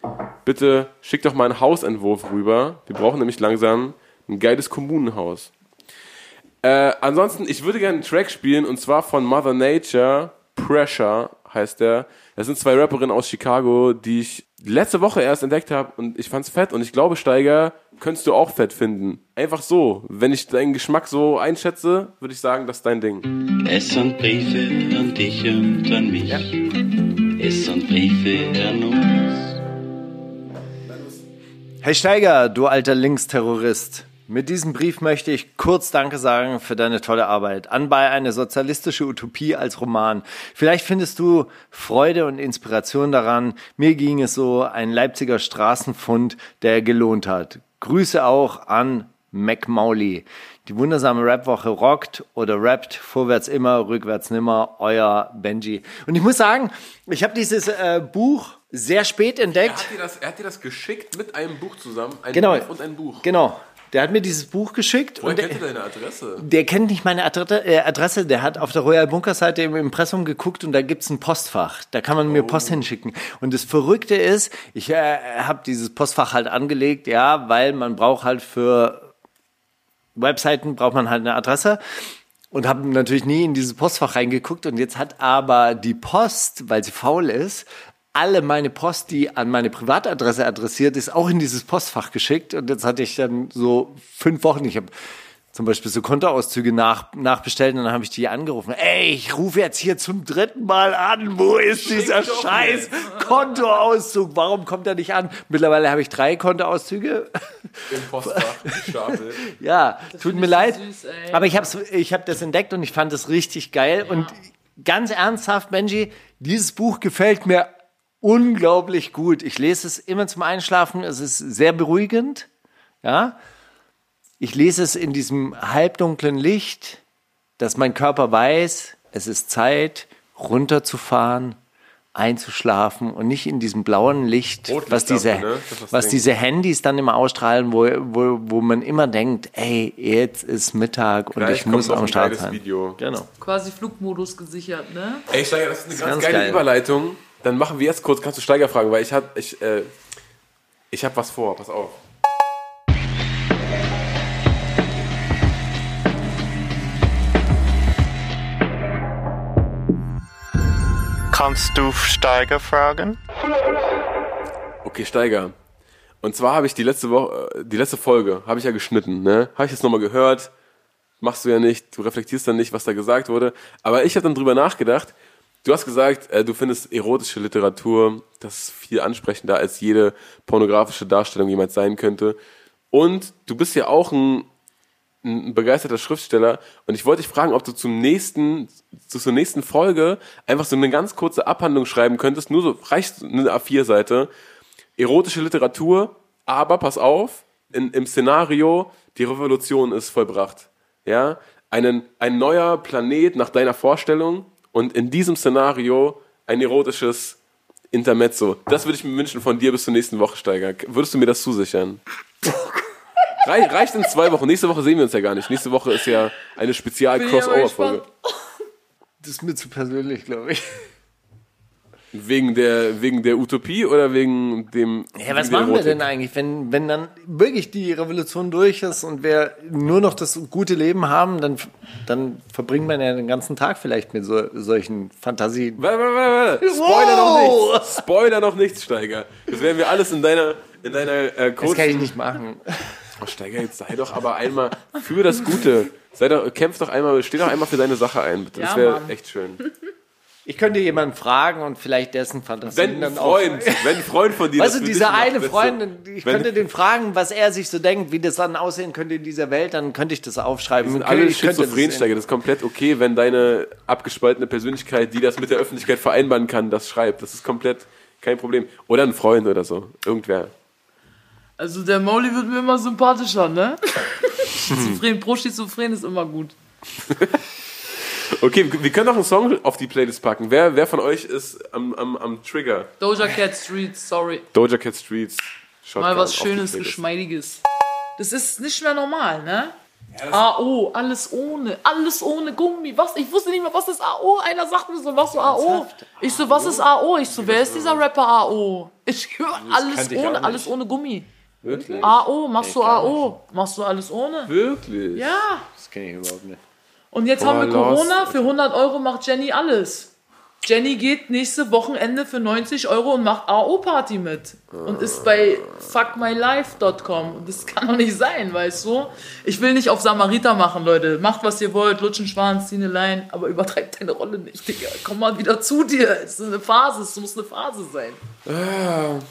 [SPEAKER 3] bitte schick doch mal einen Hausentwurf rüber. Wir brauchen nämlich langsam ein geiles Kommunenhaus. Äh, ansonsten, ich würde gerne einen Track spielen und zwar von Mother Nature. Pressure heißt der. Das sind zwei Rapperinnen aus Chicago, die ich letzte Woche erst entdeckt habe und ich fand's fett und ich glaube, Steiger, könntest du auch fett finden. Einfach so. Wenn ich deinen Geschmack so einschätze, würde ich sagen, das ist dein Ding.
[SPEAKER 6] Es sind Briefe an dich und an mich. Es sind Briefe an uns.
[SPEAKER 4] Hey Steiger, du alter Linksterrorist. Mit diesem Brief möchte ich kurz Danke sagen für deine tolle Arbeit. Anbei eine sozialistische Utopie als Roman. Vielleicht findest du Freude und Inspiration daran. Mir ging es so, ein Leipziger Straßenfund, der gelohnt hat. Grüße auch an McMauli. Die wundersame Rapwoche rockt oder rappt vorwärts immer, rückwärts nimmer. Euer Benji. Und ich muss sagen, ich habe dieses äh, Buch sehr spät
[SPEAKER 3] Er
[SPEAKER 4] entdeckt.
[SPEAKER 3] hat, dir das, er hat dir das geschickt mit einem Buch zusammen. Ein
[SPEAKER 4] Genau.
[SPEAKER 3] Brief und ein Buch.
[SPEAKER 4] Genau. Der hat mir dieses Buch geschickt
[SPEAKER 3] Woher
[SPEAKER 4] und der,
[SPEAKER 3] kennt deine Adresse?
[SPEAKER 4] der kennt nicht meine Adresse, äh, Adresse. Der hat auf der Royal Bunker Seite im Impressum geguckt und da gibt's ein Postfach. Da kann man mir Post hinschicken. Und das Verrückte ist, ich äh, habe dieses Postfach halt angelegt, ja, weil man braucht halt für Webseiten braucht man halt eine Adresse und habe natürlich nie in dieses Postfach reingeguckt und jetzt hat aber die Post, weil sie faul ist, alle meine Post, die an meine Privatadresse adressiert ist, auch in dieses Postfach geschickt und jetzt hatte ich dann so fünf Wochen, ich habe zum Beispiel so Kontoauszüge nach, nachbestellt und dann habe ich die angerufen. Ey, ich rufe jetzt hier zum dritten Mal an. Wo ist dieser
[SPEAKER 3] doch
[SPEAKER 4] scheiß Kontoauszug? Warum kommt er nicht an? Mittlerweile habe ich drei Kontoauszüge.
[SPEAKER 3] Im Postfach. (laughs)
[SPEAKER 4] Ja, tut
[SPEAKER 2] find
[SPEAKER 4] mir leid.
[SPEAKER 2] süß,
[SPEAKER 4] aber ich habe ich hab das entdeckt und ich fand das richtig geil. Und ganz ernsthaft, Benji, dieses Buch gefällt mir unglaublich gut. Ich lese es immer zum Einschlafen. Es ist sehr beruhigend. Ja. Ich lese es in diesem halbdunklen Licht, dass mein Körper weiß, es ist Zeit, runterzufahren, einzuschlafen und nicht in diesem blauen Licht,
[SPEAKER 3] Rotlicht
[SPEAKER 4] was diese,
[SPEAKER 3] dafür, ne? Das das
[SPEAKER 4] was
[SPEAKER 3] Ding.
[SPEAKER 4] diese Handys dann immer ausstrahlen, wo, wo, wo man immer denkt, ey, jetzt ist Mittag und
[SPEAKER 3] Gleich
[SPEAKER 4] ich muss am Start sein.
[SPEAKER 3] Video.
[SPEAKER 4] Genau.
[SPEAKER 2] Quasi Flugmodus gesichert, ne?
[SPEAKER 3] Ey, Steiger, das ist eine ganz,
[SPEAKER 4] ganz
[SPEAKER 3] geile
[SPEAKER 4] geil.
[SPEAKER 3] Überleitung. Dann machen wir jetzt kurz, kannst du Steiger fragen, weil ich hab, ich, äh, ich hab was vor, pass auf.
[SPEAKER 7] Kannst du Steiger fragen?
[SPEAKER 3] Okay, Steiger. Und zwar habe ich die letzte Woche, äh, die letzte Folge, habe ich ja geschnitten, ne? Habe ich jetzt nochmal gehört. Machst du ja nicht, du reflektierst dann nicht, was da gesagt wurde. Aber ich habe dann drüber nachgedacht. Du hast gesagt, äh, du findest erotische Literatur, das ist viel ansprechender als jede pornografische Darstellung jemals sein könnte. Und du bist ja auch ein, ein begeisterter Schriftsteller. Und ich wollte dich fragen, ob du zum nächsten, zu zur nächsten Folge einfach so eine ganz kurze Abhandlung schreiben könntest. Nur so, reicht eine A4-Seite erotische Literatur, aber pass auf, in, im Szenario, die Revolution ist vollbracht. Ja, einen, ein neuer Planet nach deiner Vorstellung und in diesem Szenario ein erotisches Intermezzo. Das würde ich mir wünschen von dir bis zur nächsten Woche, Steiger. Würdest du mir das zusichern? (laughs) Rei- reicht in zwei Wochen. Nächste Woche sehen wir uns ja gar nicht. Nächste Woche ist ja eine Spezial-Crossover-Folge.
[SPEAKER 4] Das ist mir zu persönlich, glaube ich.
[SPEAKER 3] Wegen der, wegen der Utopie oder wegen dem.
[SPEAKER 4] Ja, was machen wir denn eigentlich, wenn, wenn dann wirklich die Revolution durch ist und wir nur noch das gute Leben haben, dann, dann verbringt man ja den ganzen Tag vielleicht mit so, solchen Fantasien.
[SPEAKER 3] Warte, warte, warte, warte. Spoiler
[SPEAKER 4] Wow.
[SPEAKER 3] noch nichts. Spoiler noch nichts, Steiger. Das werden wir alles in deiner, in deiner äh,
[SPEAKER 4] Das kann ich
[SPEAKER 3] kurzen...
[SPEAKER 4] nicht machen.
[SPEAKER 3] Oh, Steiger, jetzt sei doch aber einmal für das Gute. Sei doch, kämpf doch einmal, steh doch einmal für deine Sache ein, bitte. Das wäre echt schön.
[SPEAKER 4] Ich könnte jemanden fragen und vielleicht dessen Fantasien
[SPEAKER 3] Wenn ein
[SPEAKER 4] dann auch.
[SPEAKER 3] Freund, wenn ein Freund von dir
[SPEAKER 4] Weißt du, dieser
[SPEAKER 3] macht,
[SPEAKER 4] eine
[SPEAKER 3] du,
[SPEAKER 4] Freund, ich könnte den fragen, was er sich so denkt, wie das dann aussehen könnte in dieser Welt, dann könnte ich das aufschreiben.
[SPEAKER 3] sind
[SPEAKER 4] Ich
[SPEAKER 3] alle
[SPEAKER 4] könnte das
[SPEAKER 3] schizophren,
[SPEAKER 4] sehen.
[SPEAKER 3] Steiger. Das ist komplett okay, wenn deine abgespaltene Persönlichkeit, die das mit der Öffentlichkeit vereinbaren kann, das schreibt. Das ist komplett kein Problem. Oder ein Freund oder so. Irgendwer.
[SPEAKER 2] Also der Mauli wird mir immer sympathischer, ne? (laughs) Schizophren, pro Schizophren ist immer gut. (laughs)
[SPEAKER 3] Okay, wir können noch einen Song auf die Playlist packen. Wer, wer von euch ist am, am, am Trigger?
[SPEAKER 2] Doja Cat Street, sorry.
[SPEAKER 3] Doja Cat Streets. Shotgun
[SPEAKER 2] Mal was Schönes. Geschmeidiges. Das ist nicht mehr normal, ne? AO, alles ohne, alles ohne Gummi. Was? Ich wusste nicht mal, was ist AO. Einer sagt mir so, was so AO? Ich so, was ist AO? Ich so, wer ist dieser Rapper AO? Ich (laughs) höre alles ohne, alles ohne Gummi.
[SPEAKER 3] Wirklich?
[SPEAKER 2] AO, machst du AO? Machst du alles ohne?
[SPEAKER 3] Wirklich?
[SPEAKER 2] Ja.
[SPEAKER 4] Das kenne ich überhaupt nicht.
[SPEAKER 2] Und jetzt
[SPEAKER 3] Boah,
[SPEAKER 2] haben wir. Corona, für 100 Euro macht Jenny alles. Jenny geht nächste Wochenende für 90 Euro und macht AO-Party mit. Und ist bei fuckmylife.com. Und das kann doch nicht sein, weißt du? Ich will nicht auf Samariter machen, Leute. Macht, was ihr wollt, lutschen Schwanz, zieh eine Lein, aber übertreibt deine Rolle nicht, Digga. Komm mal wieder zu dir. Es ist eine Phase, es muss eine Phase sein.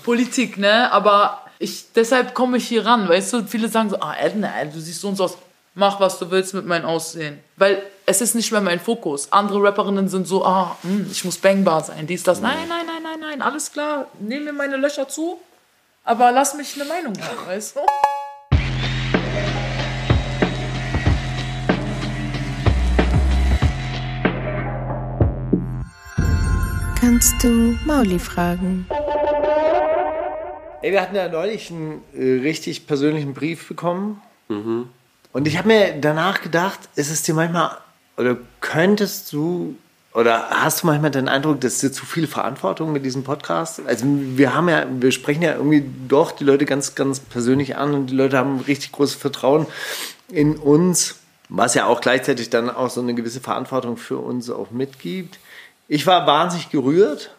[SPEAKER 2] Politik, ne? Aber ich, deshalb komme ich hier ran, weißt du? Viele sagen so, ah, Edna, du siehst so und so aus. Mach, was du willst mit meinem Aussehen. Weil es ist nicht mehr mein Fokus. Andere Rapperinnen sind so, ah, hm, ich muss bangbar sein, dies, das. Nein, nein, nein, nein, nein, alles klar. Nehm mir meine Löcher zu, aber lass mich eine Meinung haben, weißt du?
[SPEAKER 5] Kannst du Mauli fragen?
[SPEAKER 4] Ey, wir hatten ja neulich einen äh, richtig persönlichen Brief bekommen. Und ich habe mir danach gedacht, ist es dir manchmal, oder könntest du, oder hast du manchmal den Eindruck, dass dir zu viel Verantwortung mit diesem Podcast? Also wir haben ja, wir sprechen ja irgendwie doch die Leute ganz, ganz persönlich an und die Leute haben richtig großes Vertrauen in uns, was ja auch gleichzeitig dann auch so eine gewisse Verantwortung für uns auch mitgibt. Ich war wahnsinnig gerührt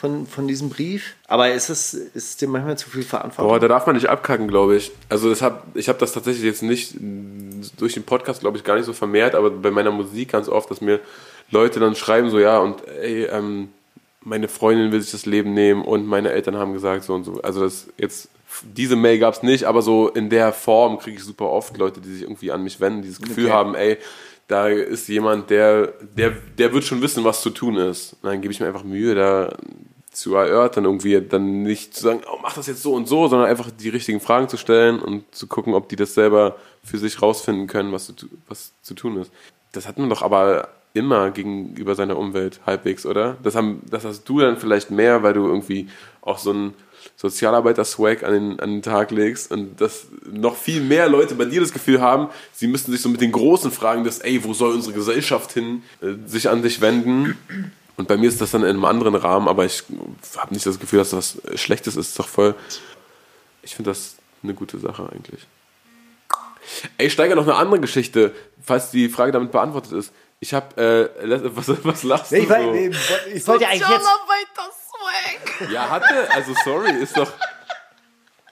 [SPEAKER 4] von, von diesem Brief, aber ist es, ist es dir manchmal zu viel Verantwortung?
[SPEAKER 3] Boah, da darf man nicht abkacken, glaube ich. Also das hab, ich habe das tatsächlich jetzt nicht mh, durch den Podcast, glaube ich, gar nicht so vermehrt, aber bei meiner Musik ganz oft, dass mir Leute dann schreiben so, ja, und ey, ähm, meine Freundin will sich das Leben nehmen und meine Eltern haben gesagt so und so. Also das jetzt, diese Mail gab es nicht, aber so in der Form kriege ich super oft Leute, die sich irgendwie an mich wenden, dieses Gefühl
[SPEAKER 4] Okay.
[SPEAKER 3] haben, ey, da ist jemand, der, der, der wird schon wissen, was zu tun ist. Und dann gebe ich mir einfach Mühe, da zu erörtern, irgendwie dann nicht zu sagen, oh, mach das jetzt so und so, sondern einfach die richtigen Fragen zu stellen und zu gucken, ob die das selber für sich rausfinden können, was zu, was zu tun ist. Das hat man doch aber immer gegenüber seiner Umwelt halbwegs, oder? Das, haben, das hast du dann vielleicht mehr, weil du irgendwie auch so einen Sozialarbeiter-Swag an den, an den Tag legst und dass noch viel mehr Leute bei dir das Gefühl haben, sie müssten sich so mit den großen Fragen des, ey, wo soll unsere Gesellschaft hin, äh, sich an dich wenden. Und bei mir ist das dann in einem anderen Rahmen, aber ich habe nicht das Gefühl, dass das was Schlechtes ist. ist doch voll. Ich finde das eine gute Sache eigentlich. Ey, Steiger, noch eine andere Geschichte, falls die Frage damit beantwortet ist. Ich habe, äh, (laughs) was, was lachst
[SPEAKER 4] Nee, ich,
[SPEAKER 3] du
[SPEAKER 4] war,
[SPEAKER 3] so?
[SPEAKER 4] ich, ich wollte eigentlich jetzt.
[SPEAKER 2] Sozialarbeiter-Swag.
[SPEAKER 3] Ja, hatte, also sorry, ist doch.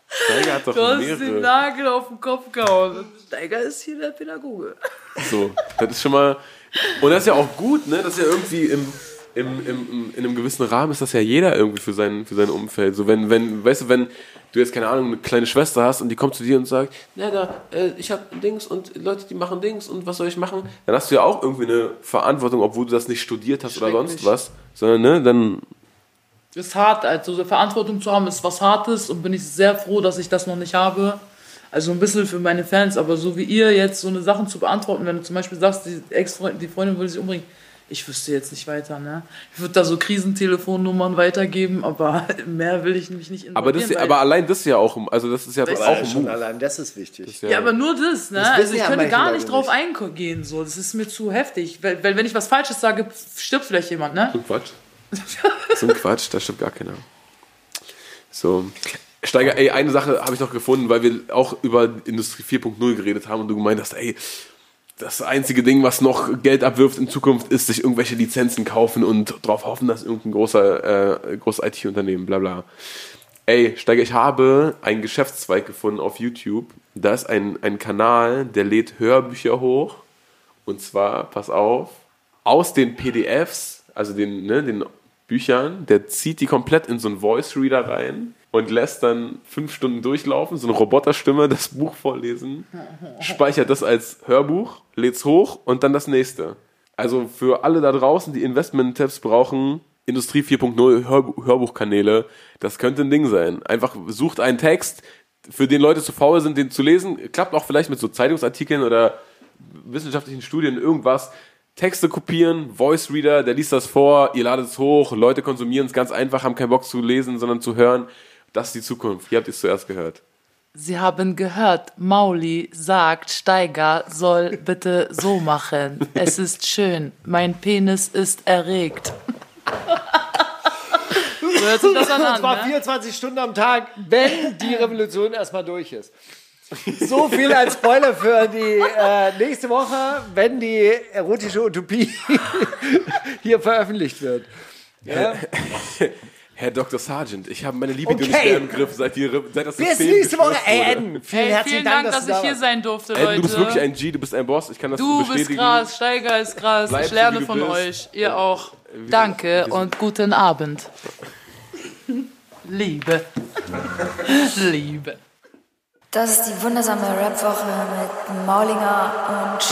[SPEAKER 3] Steiger hat doch
[SPEAKER 2] Du hast den
[SPEAKER 3] mehrere.
[SPEAKER 2] Nagel auf den Kopf gehauen. Steiger ist hier der Pädagoge.
[SPEAKER 3] So, das ist schon mal. Und das ist ja auch gut, ne? Das ist ja irgendwie im, im, im, in einem gewissen Rahmen ist das ja jeder irgendwie für sein, für sein Umfeld. So, wenn, wenn, weißt du, wenn du jetzt, keine Ahnung, eine kleine Schwester hast und die kommt zu dir und sagt, na da, äh, ich hab Dings und Leute, die machen Dings und was soll ich machen? Dann hast du ja auch irgendwie eine Verantwortung, obwohl du das nicht studiert hast oder sonst was. Sondern, ne, dann.
[SPEAKER 2] ist hart, also so Verantwortung zu haben, ist was Hartes und bin ich sehr froh, dass ich das noch nicht habe. Also ein bisschen für meine Fans, aber so wie ihr jetzt so eine Sachen zu beantworten, wenn du zum Beispiel sagst, die Ex-Freundin, die Freundin will sich umbringen, ich wüsste jetzt nicht weiter, ne? Ich würde da so Krisentelefonnummern weitergeben, aber (laughs) mehr will ich mich nicht
[SPEAKER 3] Aber, das,
[SPEAKER 2] involvieren,
[SPEAKER 3] aber allein das ist ja auch, also das ist ja
[SPEAKER 2] Das
[SPEAKER 3] auch
[SPEAKER 2] ist
[SPEAKER 4] Schon
[SPEAKER 3] Move.
[SPEAKER 4] allein, das ist wichtig.
[SPEAKER 2] ja, aber nur das, ne?
[SPEAKER 4] Das
[SPEAKER 2] Also ich
[SPEAKER 4] ja
[SPEAKER 2] könnte gar nicht drauf
[SPEAKER 4] nicht.
[SPEAKER 2] eingehen, so. Das ist mir zu heftig. Weil, weil wenn ich was Falsches sage, stirbt vielleicht jemand, ne?
[SPEAKER 3] So ein Quatsch. so ein Quatsch, da stimmt gar keiner. So. Steiger, ey, eine Sache habe ich noch gefunden, weil wir auch über Industrie 4.0 geredet haben und du gemeint hast, ey, das einzige Ding, was noch Geld abwirft in Zukunft, ist sich irgendwelche Lizenzen kaufen und darauf hoffen, dass irgendein großer, äh, großes IT-Unternehmen, bla bla. Ey, Steiger, ich habe einen Geschäftszweig gefunden auf YouTube. Da ist ein, ein Kanal, der lädt Hörbücher hoch. Und zwar, pass auf, aus den PDFs, also den, ne, den Büchern, der zieht die komplett in so einen Voice Reader rein und lässt dann fünf Stunden durchlaufen, so eine Roboterstimme (laughs) das Buch vorlesen, speichert das als Hörbuch, lädt's hoch und dann das nächste. Also für alle da draußen, die Investment-Tabs brauchen, Industrie 4.0 Hörbu- Hörbuchkanäle, das könnte ein Ding sein. Einfach sucht einen Text, für den Leute zu faul sind, den zu lesen. Klappt auch vielleicht mit so Zeitungsartikeln oder wissenschaftlichen Studien irgendwas. Texte kopieren, Voice Reader, der liest das vor, ihr ladet es hoch, Leute konsumieren es ganz einfach, haben keinen Bock zu lesen, sondern zu hören. Das ist die Zukunft. Hier habt ihr es zuerst gehört.
[SPEAKER 2] Sie haben gehört, Mauli sagt, Steiger soll bitte so machen. Es ist schön. Mein Penis ist erregt. so hört sich das dann
[SPEAKER 4] Und
[SPEAKER 2] an,
[SPEAKER 4] zwar
[SPEAKER 2] ne?
[SPEAKER 4] 24 Stunden am Tag, wenn die Revolution erstmal durch ist. So viel als Spoiler für die äh, nächste Woche, wenn die erotische Utopie (laughs) hier veröffentlicht wird. Ja? (laughs)
[SPEAKER 3] Herr Dr. Sargent, ich habe meine Libido
[SPEAKER 4] Okay.
[SPEAKER 3] nicht mehr im Griff, seit, die, seit das
[SPEAKER 4] Bis nächste Woche. Ey. Eden, vielen
[SPEAKER 2] Hey,
[SPEAKER 4] herzlichen
[SPEAKER 2] vielen
[SPEAKER 4] Dank,
[SPEAKER 2] Dank,
[SPEAKER 4] dass,
[SPEAKER 2] dass
[SPEAKER 4] du
[SPEAKER 2] ich hier sein durfte,
[SPEAKER 3] Ey,
[SPEAKER 2] Leute.
[SPEAKER 3] du bist wirklich ein G, du bist ein Boss, ich kann das
[SPEAKER 2] Du
[SPEAKER 3] bestätigen.
[SPEAKER 2] bist krass, Steiger ist krass.
[SPEAKER 3] Bleib
[SPEAKER 2] ich lerne
[SPEAKER 3] du
[SPEAKER 2] von
[SPEAKER 3] bist.
[SPEAKER 2] euch. Ihr auch.
[SPEAKER 3] wir-
[SPEAKER 2] Danke
[SPEAKER 3] sind-
[SPEAKER 2] und guten Abend. Liebe. Liebe.
[SPEAKER 1] Das ist die wundersame Rapwoche mit Maulinger und